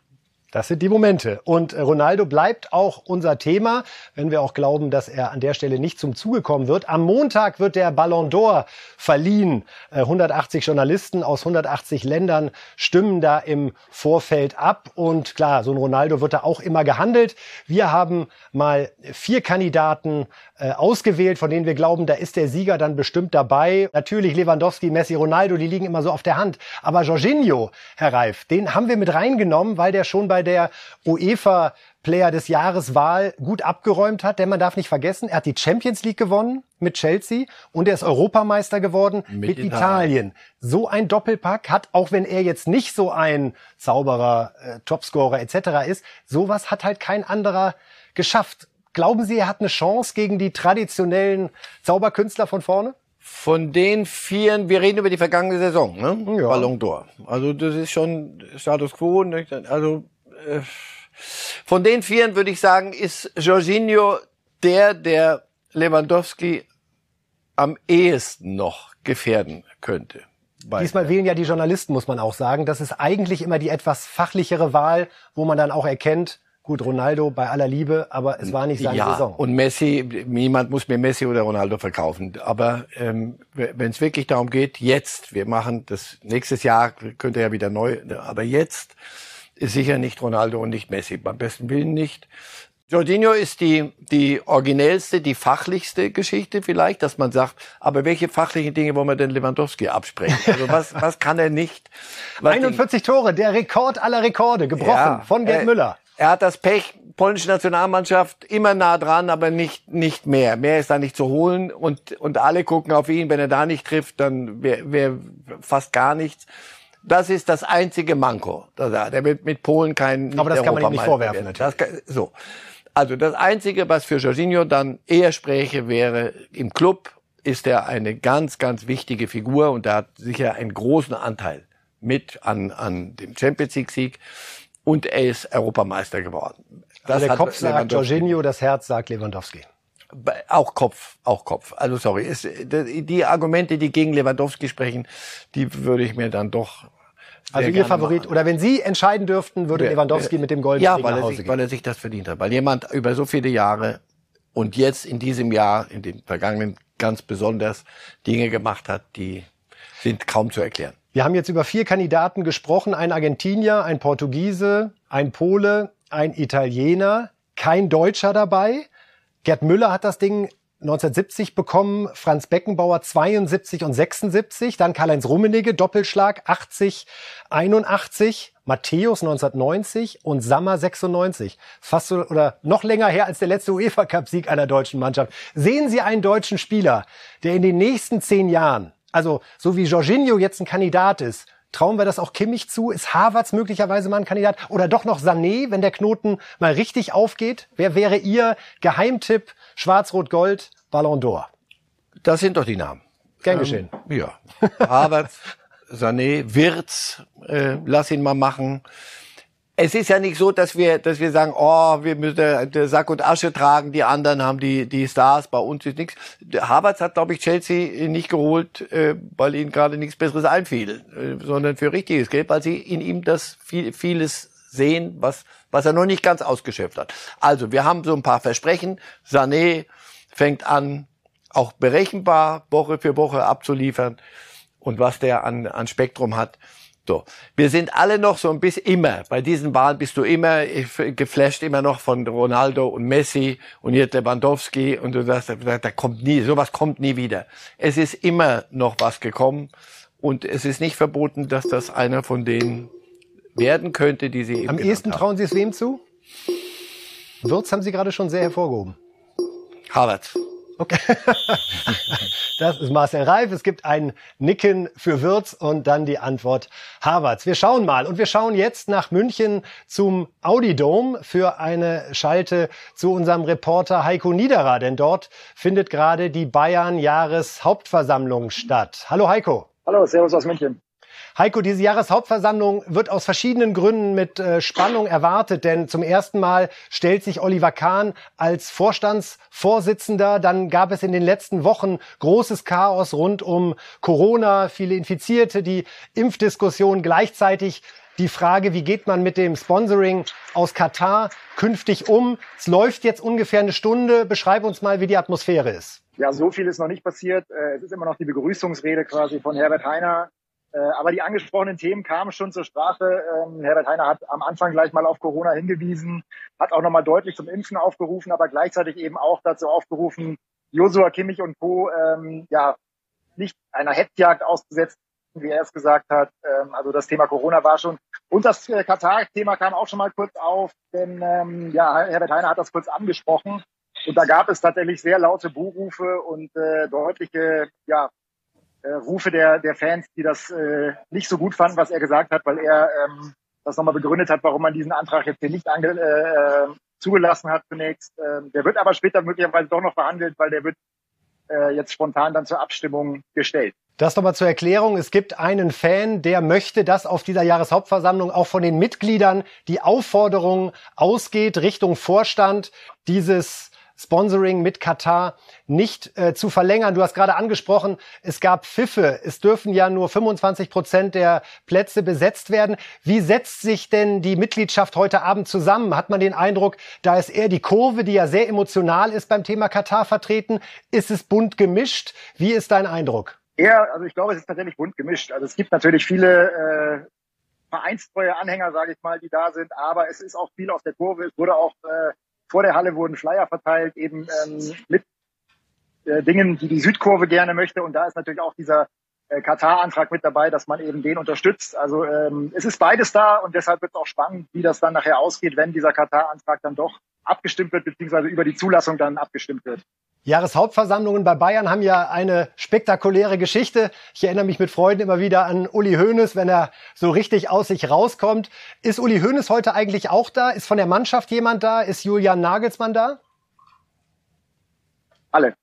Das sind die Momente. Und äh, Ronaldo bleibt auch unser Thema, wenn wir auch glauben, dass er an der Stelle nicht zum Zuge kommen wird. Am Montag wird der Ballon d'Or verliehen. 180 äh, Journalisten aus 180 Ländern stimmen da im Vorfeld ab. Und klar, so ein Ronaldo wird da auch immer gehandelt. Wir haben mal vier Kandidaten äh, ausgewählt, von denen wir glauben, da ist der Sieger dann bestimmt dabei. Natürlich Lewandowski, Messi, Ronaldo, die liegen immer so auf der Hand. Aber Jorginho, Herr Reif, den haben wir mit reingenommen, weil der schon bei der UEFA Player des Jahres Wahl gut abgeräumt hat, denn man darf nicht vergessen, er hat die Champions League gewonnen mit Chelsea und er ist Europameister geworden mit, mit Italien. Italien. So ein Doppelpack hat, auch wenn er jetzt nicht so ein Zauberer, äh, Topscorer etc. ist, sowas hat halt kein anderer geschafft. Glauben Sie, er hat eine Chance gegen die traditionellen Zauberkünstler von vorne? Von den vieren, wir reden über die vergangene Saison, ne? Ja. Ballon d'Or. Also das ist schon Status Quo. Also äh, von den Vieren würde ich sagen, ist Jorginho der, der Lewandowski am ehesten noch gefährden könnte. Diesmal wählen ja die Journalisten, muss man auch sagen. Das ist eigentlich immer die etwas fachlichere Wahl, wo man dann auch erkennt, gut, Ronaldo bei aller Liebe, aber es war nicht seine ja, Saison. Und Messi, niemand muss mir Messi oder Ronaldo verkaufen. Aber ähm, wenn es wirklich darum geht, jetzt, wir machen das nächstes Jahr, könnte ja wieder neu, aber jetzt ist sicher nicht Ronaldo und nicht Messi, beim besten Willen nicht. Jorginho ist die, die originellste, die fachlichste Geschichte vielleicht, dass man sagt, aber welche fachlichen Dinge wollen wir denn Lewandowski absprechen? Also was, was kann er nicht? 41 Tore, der Rekord aller Rekorde, gebrochen ja, von Gerd äh, Müller. Er hat das Pech, polnische Nationalmannschaft immer nah dran, aber nicht, nicht mehr. Mehr ist da nicht zu holen und, und alle gucken auf ihn. Wenn er da nicht trifft, dann wäre wär fast gar nichts. Das ist das einzige Manko. Der wird mit Polen kein. Aber das kann man ihm nicht vorwerfen. Natürlich. Kann, so. Also das einzige, was für Jorginho dann eher spräche, wäre im Club ist er eine ganz, ganz wichtige Figur und er hat sicher einen großen Anteil mit an, an dem Champions League Sieg und er ist Europameister geworden. Das also der Kopf sagt Jorginho, das Herz sagt Lewandowski. Auch Kopf, auch Kopf. Also sorry, ist, die Argumente, die gegen Lewandowski sprechen, die würde ich mir dann doch also Ihr Favorit, machen. oder wenn Sie entscheiden dürften, würde Lewandowski mit dem Gold ja, weil er, sich, weil er sich das verdient hat. Weil jemand über so viele Jahre und jetzt in diesem Jahr, in den vergangenen ganz besonders Dinge gemacht hat, die sind kaum zu erklären. Wir haben jetzt über vier Kandidaten gesprochen. Ein Argentinier, ein Portugiese, ein Pole, ein Italiener, kein Deutscher dabei. Gerd Müller hat das Ding 1970 bekommen, Franz Beckenbauer 72 und 76, dann Karl-Heinz Rummenigge, Doppelschlag 80, 81, Matthäus 1990 und Sammer 96. Fast so, oder noch länger her als der letzte UEFA-Cup-Sieg einer deutschen Mannschaft. Sehen Sie einen deutschen Spieler, der in den nächsten zehn Jahren, also so wie Jorginho jetzt ein Kandidat ist, Trauen wir das auch Kimmich zu? Ist Havertz möglicherweise mal ein Kandidat? Oder doch noch Sané, wenn der Knoten mal richtig aufgeht? Wer wäre Ihr Geheimtipp Schwarz-Rot-Gold Ballon d'Or? Das sind doch die Namen. Gern geschehen. Ähm, ja. Havertz, Sané, Wirtz, äh, lass ihn mal machen es ist ja nicht so, dass wir, dass wir sagen, oh, wir müssen der Sack und Asche tragen, die anderen haben die, die Stars, bei uns ist nichts. Havertz hat, glaube ich, Chelsea nicht geholt, äh, weil ihnen gerade nichts Besseres einfiel, äh, sondern für richtiges Geld, weil sie in ihm das viel, vieles sehen, was, was er noch nicht ganz ausgeschöpft hat. Also, wir haben so ein paar Versprechen. Sané fängt an, auch berechenbar Woche für Woche abzuliefern. Und was der an, an Spektrum hat, so. Wir sind alle noch so ein bisschen immer, bei diesen Wahlen bist du immer geflasht immer noch von Ronaldo und Messi und jetzt Lewandowski und du sagst, da kommt nie, sowas kommt nie wieder. Es ist immer noch was gekommen und es ist nicht verboten, dass das einer von denen werden könnte, die sie Am ehesten trauen Sie es wem zu? Würz haben Sie gerade schon sehr hervorgehoben. Harvard. Okay. Das ist Marcel Reif. Es gibt ein Nicken für Würz und dann die Antwort Harvards. Wir schauen mal. Und wir schauen jetzt nach München zum Audi Dome für eine Schalte zu unserem Reporter Heiko Niederer. Denn dort findet gerade die Bayern Jahreshauptversammlung statt. Hallo Heiko. Hallo, Servus aus München. Heiko, diese Jahreshauptversammlung wird aus verschiedenen Gründen mit äh, Spannung erwartet, denn zum ersten Mal stellt sich Oliver Kahn als Vorstandsvorsitzender. Dann gab es in den letzten Wochen großes Chaos rund um Corona, viele Infizierte, die Impfdiskussion gleichzeitig die Frage, wie geht man mit dem Sponsoring aus Katar künftig um? Es läuft jetzt ungefähr eine Stunde. Beschreib uns mal, wie die Atmosphäre ist. Ja, so viel ist noch nicht passiert. Äh, es ist immer noch die Begrüßungsrede quasi von Herbert Heiner aber die angesprochenen Themen kamen schon zur Sprache. Ähm, Herbert Heiner hat am Anfang gleich mal auf Corona hingewiesen, hat auch nochmal deutlich zum Impfen aufgerufen, aber gleichzeitig eben auch dazu aufgerufen, Josua Kimmich und Co. Ähm, ja nicht einer Hetzjagd auszusetzen, wie er es gesagt hat. Ähm, also das Thema Corona war schon. Und das äh, Katar-Thema kam auch schon mal kurz auf, denn ähm, ja, Herbert Heiner hat das kurz angesprochen. Und da gab es tatsächlich sehr laute Buhrufe und äh, deutliche ja, äh, Rufe der, der Fans, die das äh, nicht so gut fanden, was er gesagt hat, weil er ähm, das nochmal begründet hat, warum man diesen Antrag jetzt hier nicht ange äh, zugelassen hat zunächst. Ähm, der wird aber später möglicherweise doch noch verhandelt, weil der wird äh, jetzt spontan dann zur Abstimmung gestellt. Das nochmal zur Erklärung. Es gibt einen Fan, der möchte, dass auf dieser Jahreshauptversammlung auch von den Mitgliedern die Aufforderung ausgeht, Richtung Vorstand, dieses Sponsoring mit Katar nicht äh, zu verlängern. Du hast gerade angesprochen, es gab Pfiffe. Es dürfen ja nur 25 Prozent der Plätze besetzt werden. Wie setzt sich denn die Mitgliedschaft heute Abend zusammen? Hat man den Eindruck, da ist eher die Kurve, die ja sehr emotional ist beim Thema Katar vertreten? Ist es bunt gemischt? Wie ist dein Eindruck? Ja, also ich glaube, es ist tatsächlich bunt gemischt. Also es gibt natürlich viele äh, vereinstreue Anhänger, sage ich mal, die da sind, aber es ist auch viel auf der Kurve. Es wurde auch äh, vor der Halle wurden Flyer verteilt, eben ähm, mit äh, Dingen, die die Südkurve gerne möchte. Und da ist natürlich auch dieser äh, Katar-Antrag mit dabei, dass man eben den unterstützt. Also ähm, es ist beides da und deshalb wird es auch spannend, wie das dann nachher ausgeht, wenn dieser Katar-Antrag dann doch abgestimmt wird, beziehungsweise über die Zulassung dann abgestimmt wird. Jahreshauptversammlungen bei Bayern haben ja eine spektakuläre Geschichte. Ich erinnere mich mit Freunden immer wieder an Uli Hoeneß, wenn er so richtig aus sich rauskommt. Ist Uli Hoeneß heute eigentlich auch da? Ist von der Mannschaft jemand da? Ist Julian Nagelsmann da? Alle.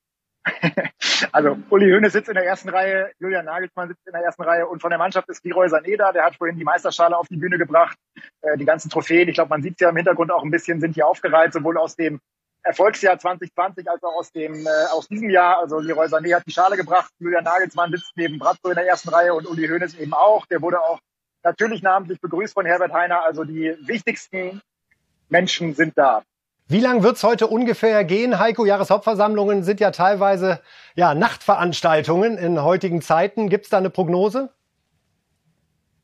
also Uli Hoeneß sitzt in der ersten Reihe, Julian Nagelsmann sitzt in der ersten Reihe und von der Mannschaft ist Leroy Sané da, der hat vorhin die Meisterschale auf die Bühne gebracht. Äh, die ganzen Trophäen, ich glaube, man sieht ja im Hintergrund auch ein bisschen, sind hier aufgereiht, sowohl aus dem Erfolgsjahr 2020 als auch aus dem äh, aus diesem Jahr. Also Leroy Sané hat die Schale gebracht, Julian Nagelsmann sitzt neben Bratzo in der ersten Reihe und Uli Hoeneß eben auch. Der wurde auch natürlich namentlich begrüßt von Herbert Heiner. Also die wichtigsten Menschen sind da. Wie lang wird's heute ungefähr gehen, Heiko? Jahreshauptversammlungen sind ja teilweise ja, Nachtveranstaltungen in heutigen Zeiten. Gibt's da eine Prognose?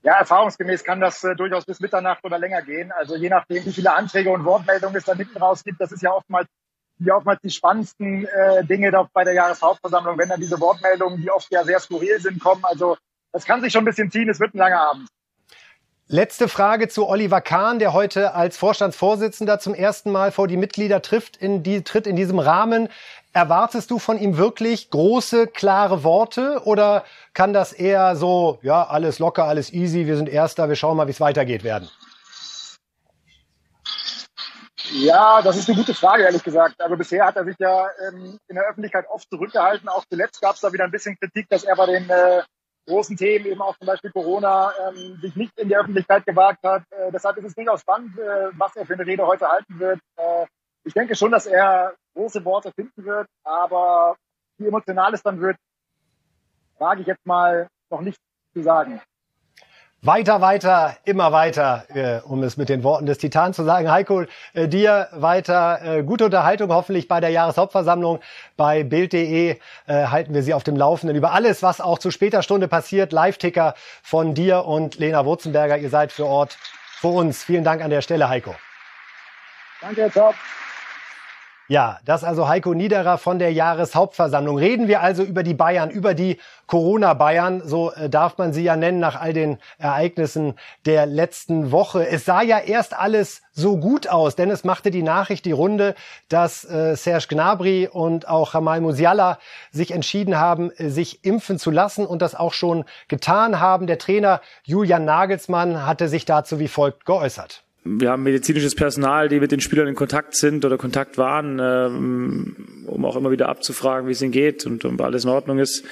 Ja, erfahrungsgemäß kann das äh, durchaus bis Mitternacht oder länger gehen. Also je nachdem, wie viele Anträge und Wortmeldungen es da hinten raus gibt, das ist ja oftmals die oftmals die spannendsten äh, Dinge doch bei der Jahreshauptversammlung, wenn dann diese Wortmeldungen, die oft ja sehr skurril sind, kommen. Also das kann sich schon ein bisschen ziehen, es wird ein langer Abend. Letzte Frage zu Oliver Kahn, der heute als Vorstandsvorsitzender zum ersten Mal vor die Mitglieder trifft in die, tritt in diesem Rahmen. Erwartest du von ihm wirklich große, klare Worte oder kann das eher so, ja, alles locker, alles easy, wir sind Erster, wir schauen mal, wie es weitergeht werden? Ja, das ist eine gute Frage, ehrlich gesagt. Also bisher hat er sich ja ähm, in der Öffentlichkeit oft zurückgehalten. Auch zuletzt gab es da wieder ein bisschen Kritik, dass er bei den äh, großen Themen, eben auch zum Beispiel Corona, ähm, sich nicht in die Öffentlichkeit gewagt hat. Äh, deshalb ist es durchaus spannend, äh, was er für eine Rede heute halten wird. Äh, ich denke schon, dass er große Worte finden wird, aber wie emotional es dann wird, wage ich jetzt mal noch nicht zu sagen. Weiter, weiter, immer weiter, äh, um es mit den Worten des Titans zu sagen. Heiko, äh, dir weiter äh, gute Unterhaltung, hoffentlich bei der Jahreshauptversammlung. Bei Bild.de äh, halten wir Sie auf dem Laufenden über alles, was auch zu später Stunde passiert. Live-Ticker von dir und Lena Wurzenberger. Ihr seid für Ort vor uns. Vielen Dank an der Stelle, Heiko. Danke, top. Ja, das also Heiko Niederer von der Jahreshauptversammlung. Reden wir also über die Bayern, über die Corona-Bayern, so äh, darf man sie ja nennen nach all den Ereignissen der letzten Woche. Es sah ja erst alles so gut aus, denn es machte die Nachricht die Runde, dass äh, Serge Gnabry und auch Hamal Musiala sich entschieden haben, äh, sich impfen zu lassen und das auch schon getan haben. Der Trainer Julian Nagelsmann hatte sich dazu wie folgt geäußert. Wir haben medizinisches Personal, die mit den Spielern in Kontakt sind oder Kontakt waren, ähm, um auch immer wieder abzufragen, wie es ihnen geht und ob alles in Ordnung ist.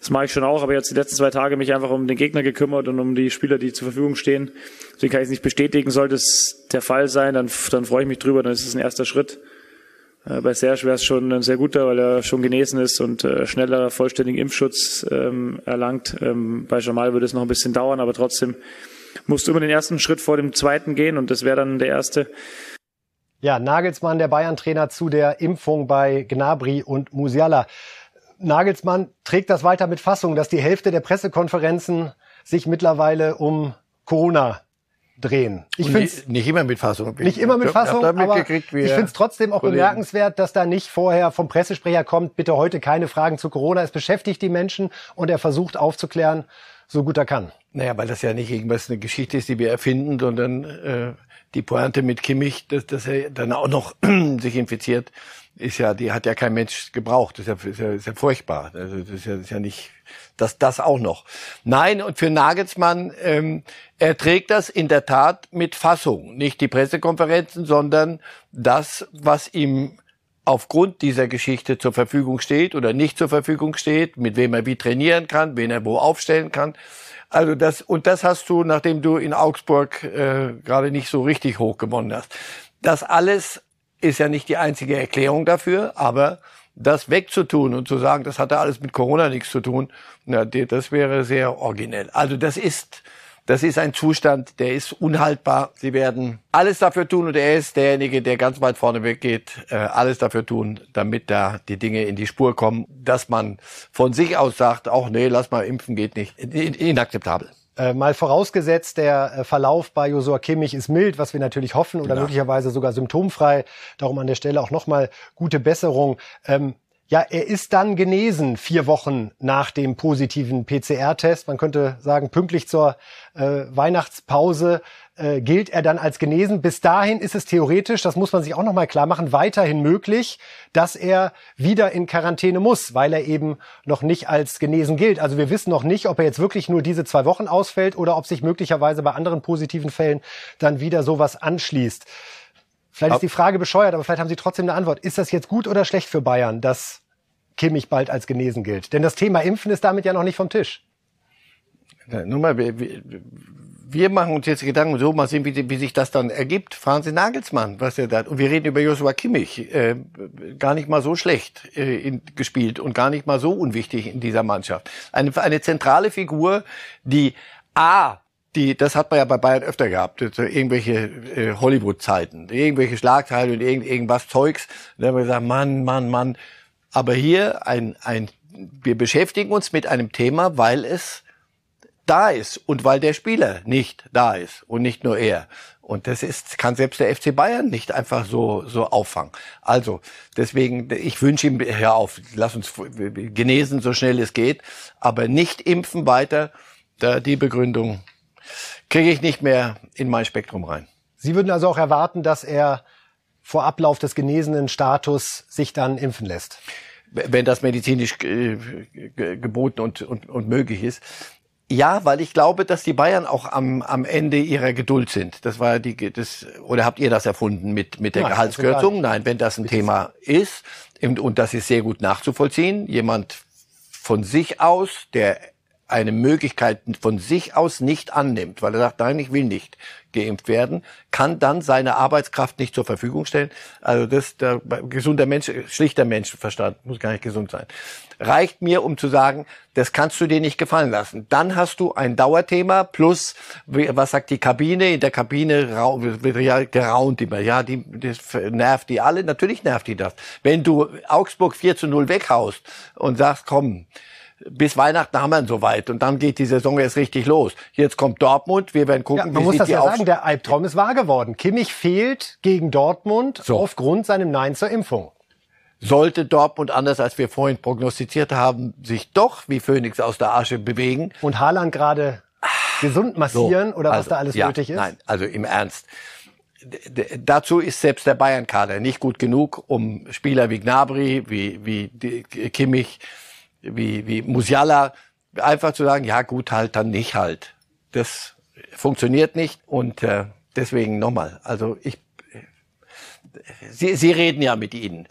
Das mache ich schon auch, aber jetzt die letzten zwei Tage mich einfach um den Gegner gekümmert und um die Spieler, die zur Verfügung stehen. Deswegen kann ich es nicht bestätigen. Sollte es der Fall sein, dann, dann freue ich mich drüber, dann ist es ein erster Schritt. Äh, bei Serge wäre es schon ein sehr guter, weil er schon genesen ist und äh, schneller vollständigen Impfschutz ähm, erlangt. Ähm, bei Jamal würde es noch ein bisschen dauern, aber trotzdem musst du immer den ersten Schritt vor dem zweiten gehen und das wäre dann der erste. Ja, Nagelsmann, der Bayern-Trainer, zu der Impfung bei Gnabry und Musiala. Nagelsmann trägt das weiter mit Fassung, dass die Hälfte der Pressekonferenzen sich mittlerweile um Corona drehen. Ich finde nicht immer mit Fassung. Nicht immer mit Fassung, aber ich finde es trotzdem auch Kollegen. bemerkenswert, dass da nicht vorher vom Pressesprecher kommt, bitte heute keine Fragen zu Corona. Es beschäftigt die Menschen und er versucht aufzuklären, so gut er kann. Naja, weil das ja nicht irgendwas eine Geschichte ist, die wir erfinden, sondern äh, die Pointe mit Kimmich, dass, dass er dann auch noch sich infiziert ist ja, die hat ja kein Mensch gebraucht. Das ist ja, ist ja, ist ja furchtbar. Also das ist ja, ist ja nicht, das, das auch noch. Nein, und für Nagelsmann, ähm, er trägt das in der Tat mit Fassung. Nicht die Pressekonferenzen, sondern das, was ihm aufgrund dieser Geschichte zur Verfügung steht oder nicht zur Verfügung steht, mit wem er wie trainieren kann, wen er wo aufstellen kann. Also das und das hast du, nachdem du in Augsburg äh, gerade nicht so richtig hoch gewonnen hast. Das alles ist ja nicht die einzige Erklärung dafür, aber das wegzutun und zu sagen, das hatte alles mit Corona nichts zu tun, na, das wäre sehr originell. Also das ist, das ist ein Zustand, der ist unhaltbar. Sie werden alles dafür tun und er ist derjenige, der ganz weit vorne weggeht, äh, alles dafür tun, damit da die Dinge in die Spur kommen, dass man von sich aus sagt, auch nee, lass mal impfen, geht nicht. Inakzeptabel. Äh, mal vorausgesetzt, der äh, Verlauf bei Josua Kimmich ist mild, was wir natürlich hoffen, oder ja. möglicherweise sogar symptomfrei. Darum an der Stelle auch nochmal gute Besserung. Ähm, ja, er ist dann genesen vier Wochen nach dem positiven PCR-Test. Man könnte sagen, pünktlich zur äh, Weihnachtspause äh, gilt er dann als genesen. Bis dahin ist es theoretisch, das muss man sich auch nochmal klar machen, weiterhin möglich, dass er wieder in Quarantäne muss, weil er eben noch nicht als genesen gilt. Also wir wissen noch nicht, ob er jetzt wirklich nur diese zwei Wochen ausfällt oder ob sich möglicherweise bei anderen positiven Fällen dann wieder sowas anschließt. Vielleicht ist die Frage bescheuert, aber vielleicht haben Sie trotzdem eine Antwort. Ist das jetzt gut oder schlecht für Bayern, dass Kimmich bald als genesen gilt? Denn das Thema Impfen ist damit ja noch nicht vom Tisch. Ja, nur mal, wir machen uns jetzt Gedanken, so mal sehen, wie, wie sich das dann ergibt. Fragen Sie Nagelsmann, was er da und wir reden über Joshua Kimmich, äh, gar nicht mal so schlecht äh, in, gespielt und gar nicht mal so unwichtig in dieser Mannschaft. Eine, eine zentrale Figur, die A die, das hat man ja bei Bayern öfter gehabt, irgendwelche äh, Hollywood-Zeiten, irgendwelche Schlagzeilen und irgend, irgendwas Zeugs. Da haben wir gesagt, Mann, Mann, Mann. Aber hier ein, ein, wir beschäftigen uns mit einem Thema, weil es da ist und weil der Spieler nicht da ist und nicht nur er. Und das ist, kann selbst der FC Bayern nicht einfach so, so auffangen. Also, deswegen, ich wünsche ihm, hör auf, lass uns genesen, so schnell es geht, aber nicht impfen weiter. Da, die Begründung kriege ich nicht mehr in mein Spektrum rein. Sie würden also auch erwarten, dass er vor Ablauf des genesenen Status sich dann impfen lässt? Wenn das medizinisch äh, geboten und, und, und möglich ist. Ja, weil ich glaube, dass die Bayern auch am, am Ende ihrer Geduld sind. Das war die, das, oder habt ihr das erfunden mit, mit der Nein, Gehaltskürzung? Nein, wenn das ein Thema ist, und das ist sehr gut nachzuvollziehen, jemand von sich aus, der eine Möglichkeit von sich aus nicht annimmt, weil er sagt, nein, ich will nicht geimpft werden, kann dann seine Arbeitskraft nicht zur Verfügung stellen. Also das, der gesunder Mensch, schlichter Menschenverstand, muss gar nicht gesund sein. Reicht mir, um zu sagen, das kannst du dir nicht gefallen lassen. Dann hast du ein Dauerthema plus, was sagt die Kabine? In der Kabine wird ja geraunt immer. Ja, die, das nervt die alle. Natürlich nervt die das. Wenn du Augsburg 4 zu 0 weghaust und sagst, komm, bis Weihnachten haben wir ihn soweit und dann geht die Saison erst richtig los. Jetzt kommt Dortmund, wir werden gucken, ja, man wie muss das ja sagen, der Albtraum ist wahr geworden. Kimmich fehlt gegen Dortmund so. aufgrund seinem Nein zur Impfung. Sollte Dortmund, anders als wir vorhin prognostiziert haben, sich doch wie Phönix aus der Asche bewegen. Und Haaland gerade gesund massieren so, oder was also, da alles ja, nötig ist? Nein, also im Ernst. D dazu ist selbst der Bayern-Kader nicht gut genug, um Spieler wie Gnabry, wie, wie Kimmich, wie, wie Musiala, einfach zu sagen, ja gut, halt, dann nicht halt. Das funktioniert nicht und äh, deswegen nochmal. Also ich Sie, Sie reden ja mit Ihnen.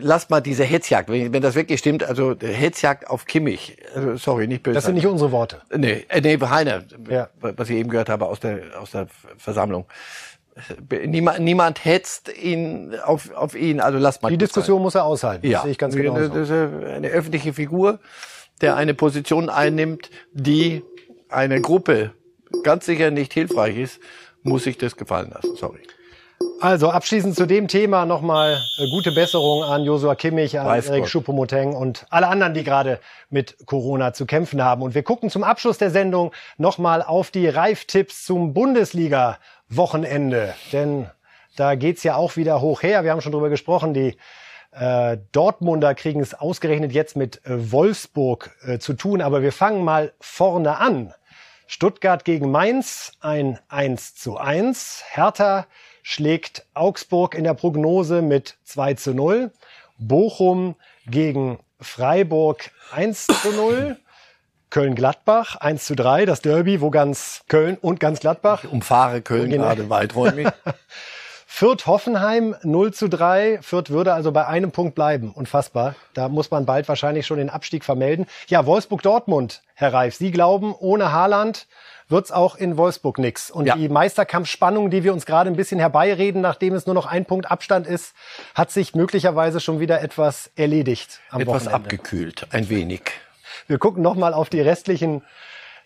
Lasst mal diese Hetzjagd, wenn, wenn das wirklich stimmt, also Hetzjagd auf Kimmich, also sorry, nicht böse. Das sind nicht unsere Worte. Nee, äh, nee, Heiner, ja. was ich eben gehört habe aus der, aus der Versammlung. Niemand, niemand hetzt ihn auf, auf ihn, also lasst mal. Die Diskussion sein. muss er aushalten, ja. das sehe ich ganz genau. Das ist eine öffentliche Figur, der eine Position einnimmt, die eine Gruppe ganz sicher nicht hilfreich ist, muss sich das gefallen lassen, sorry. Also abschließend zu dem Thema nochmal äh, gute Besserung an Josua Kimmich, an Weiß Erik Schupomoteng und alle anderen, die gerade mit Corona zu kämpfen haben. Und wir gucken zum Abschluss der Sendung nochmal auf die Reif-Tipps zum Bundesliga-Wochenende. Denn da geht's ja auch wieder hoch her. Wir haben schon drüber gesprochen, die äh, Dortmunder kriegen es ausgerechnet jetzt mit äh, Wolfsburg äh, zu tun. Aber wir fangen mal vorne an. Stuttgart gegen Mainz, ein 1 zu 1. Hertha schlägt Augsburg in der Prognose mit 2 zu 0. Bochum gegen Freiburg 1 zu 0. Köln-Gladbach 1 zu 3, das Derby, wo ganz Köln und ganz Gladbach. Ich umfahre Köln genau. gerade weiträumig. Fürth-Hoffenheim 0 zu 3. Fürth würde also bei einem Punkt bleiben. Unfassbar. Da muss man bald wahrscheinlich schon den Abstieg vermelden. Ja, Wolfsburg-Dortmund, Herr Reif. Sie glauben, ohne Haaland wird's auch in Wolfsburg nix. Und ja. die Meisterkampfspannung, die wir uns gerade ein bisschen herbeireden, nachdem es nur noch ein Punkt Abstand ist, hat sich möglicherweise schon wieder etwas erledigt. Am etwas Wochenende. abgekühlt, ein wenig. Wir gucken nochmal auf die restlichen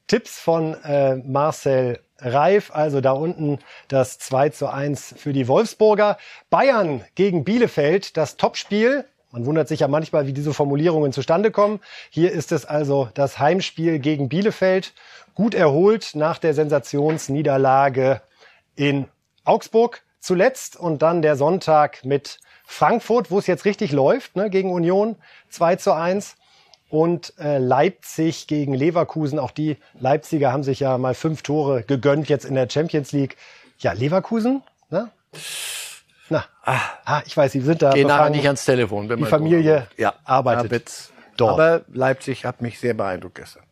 Tipps von äh, Marcel Reif, also da unten das 2 zu 1 für die Wolfsburger. Bayern gegen Bielefeld, das Topspiel. Man wundert sich ja manchmal, wie diese Formulierungen zustande kommen. Hier ist es also das Heimspiel gegen Bielefeld gut erholt nach der Sensationsniederlage in Augsburg zuletzt und dann der Sonntag mit Frankfurt, wo es jetzt richtig läuft, ne, gegen Union 2 zu 1 und äh, Leipzig gegen Leverkusen. Auch die Leipziger haben sich ja mal fünf Tore gegönnt jetzt in der Champions League. Ja, Leverkusen, ne? Na, ah, ah ich weiß, Sie sind da. Geh nachher nicht ans Telefon. Wenn die Familie ja, arbeitet dort. Aber Leipzig hat mich sehr beeindruckt gestern.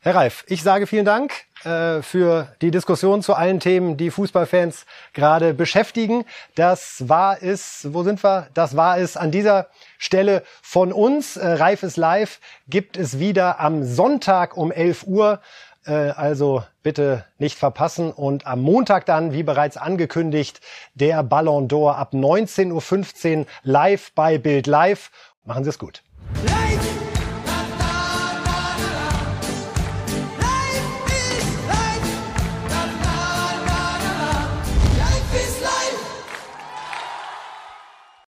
Herr Reif, ich sage vielen Dank äh, für die Diskussion zu allen Themen, die Fußballfans gerade beschäftigen. Das war es, wo sind wir? Das war es an dieser Stelle von uns. Äh, Reif ist live gibt es wieder am Sonntag um 11 Uhr. Äh, also bitte nicht verpassen. Und am Montag dann, wie bereits angekündigt, der Ballon d'Or ab 19.15 Uhr live bei Bild Live. Machen Sie es gut. Live!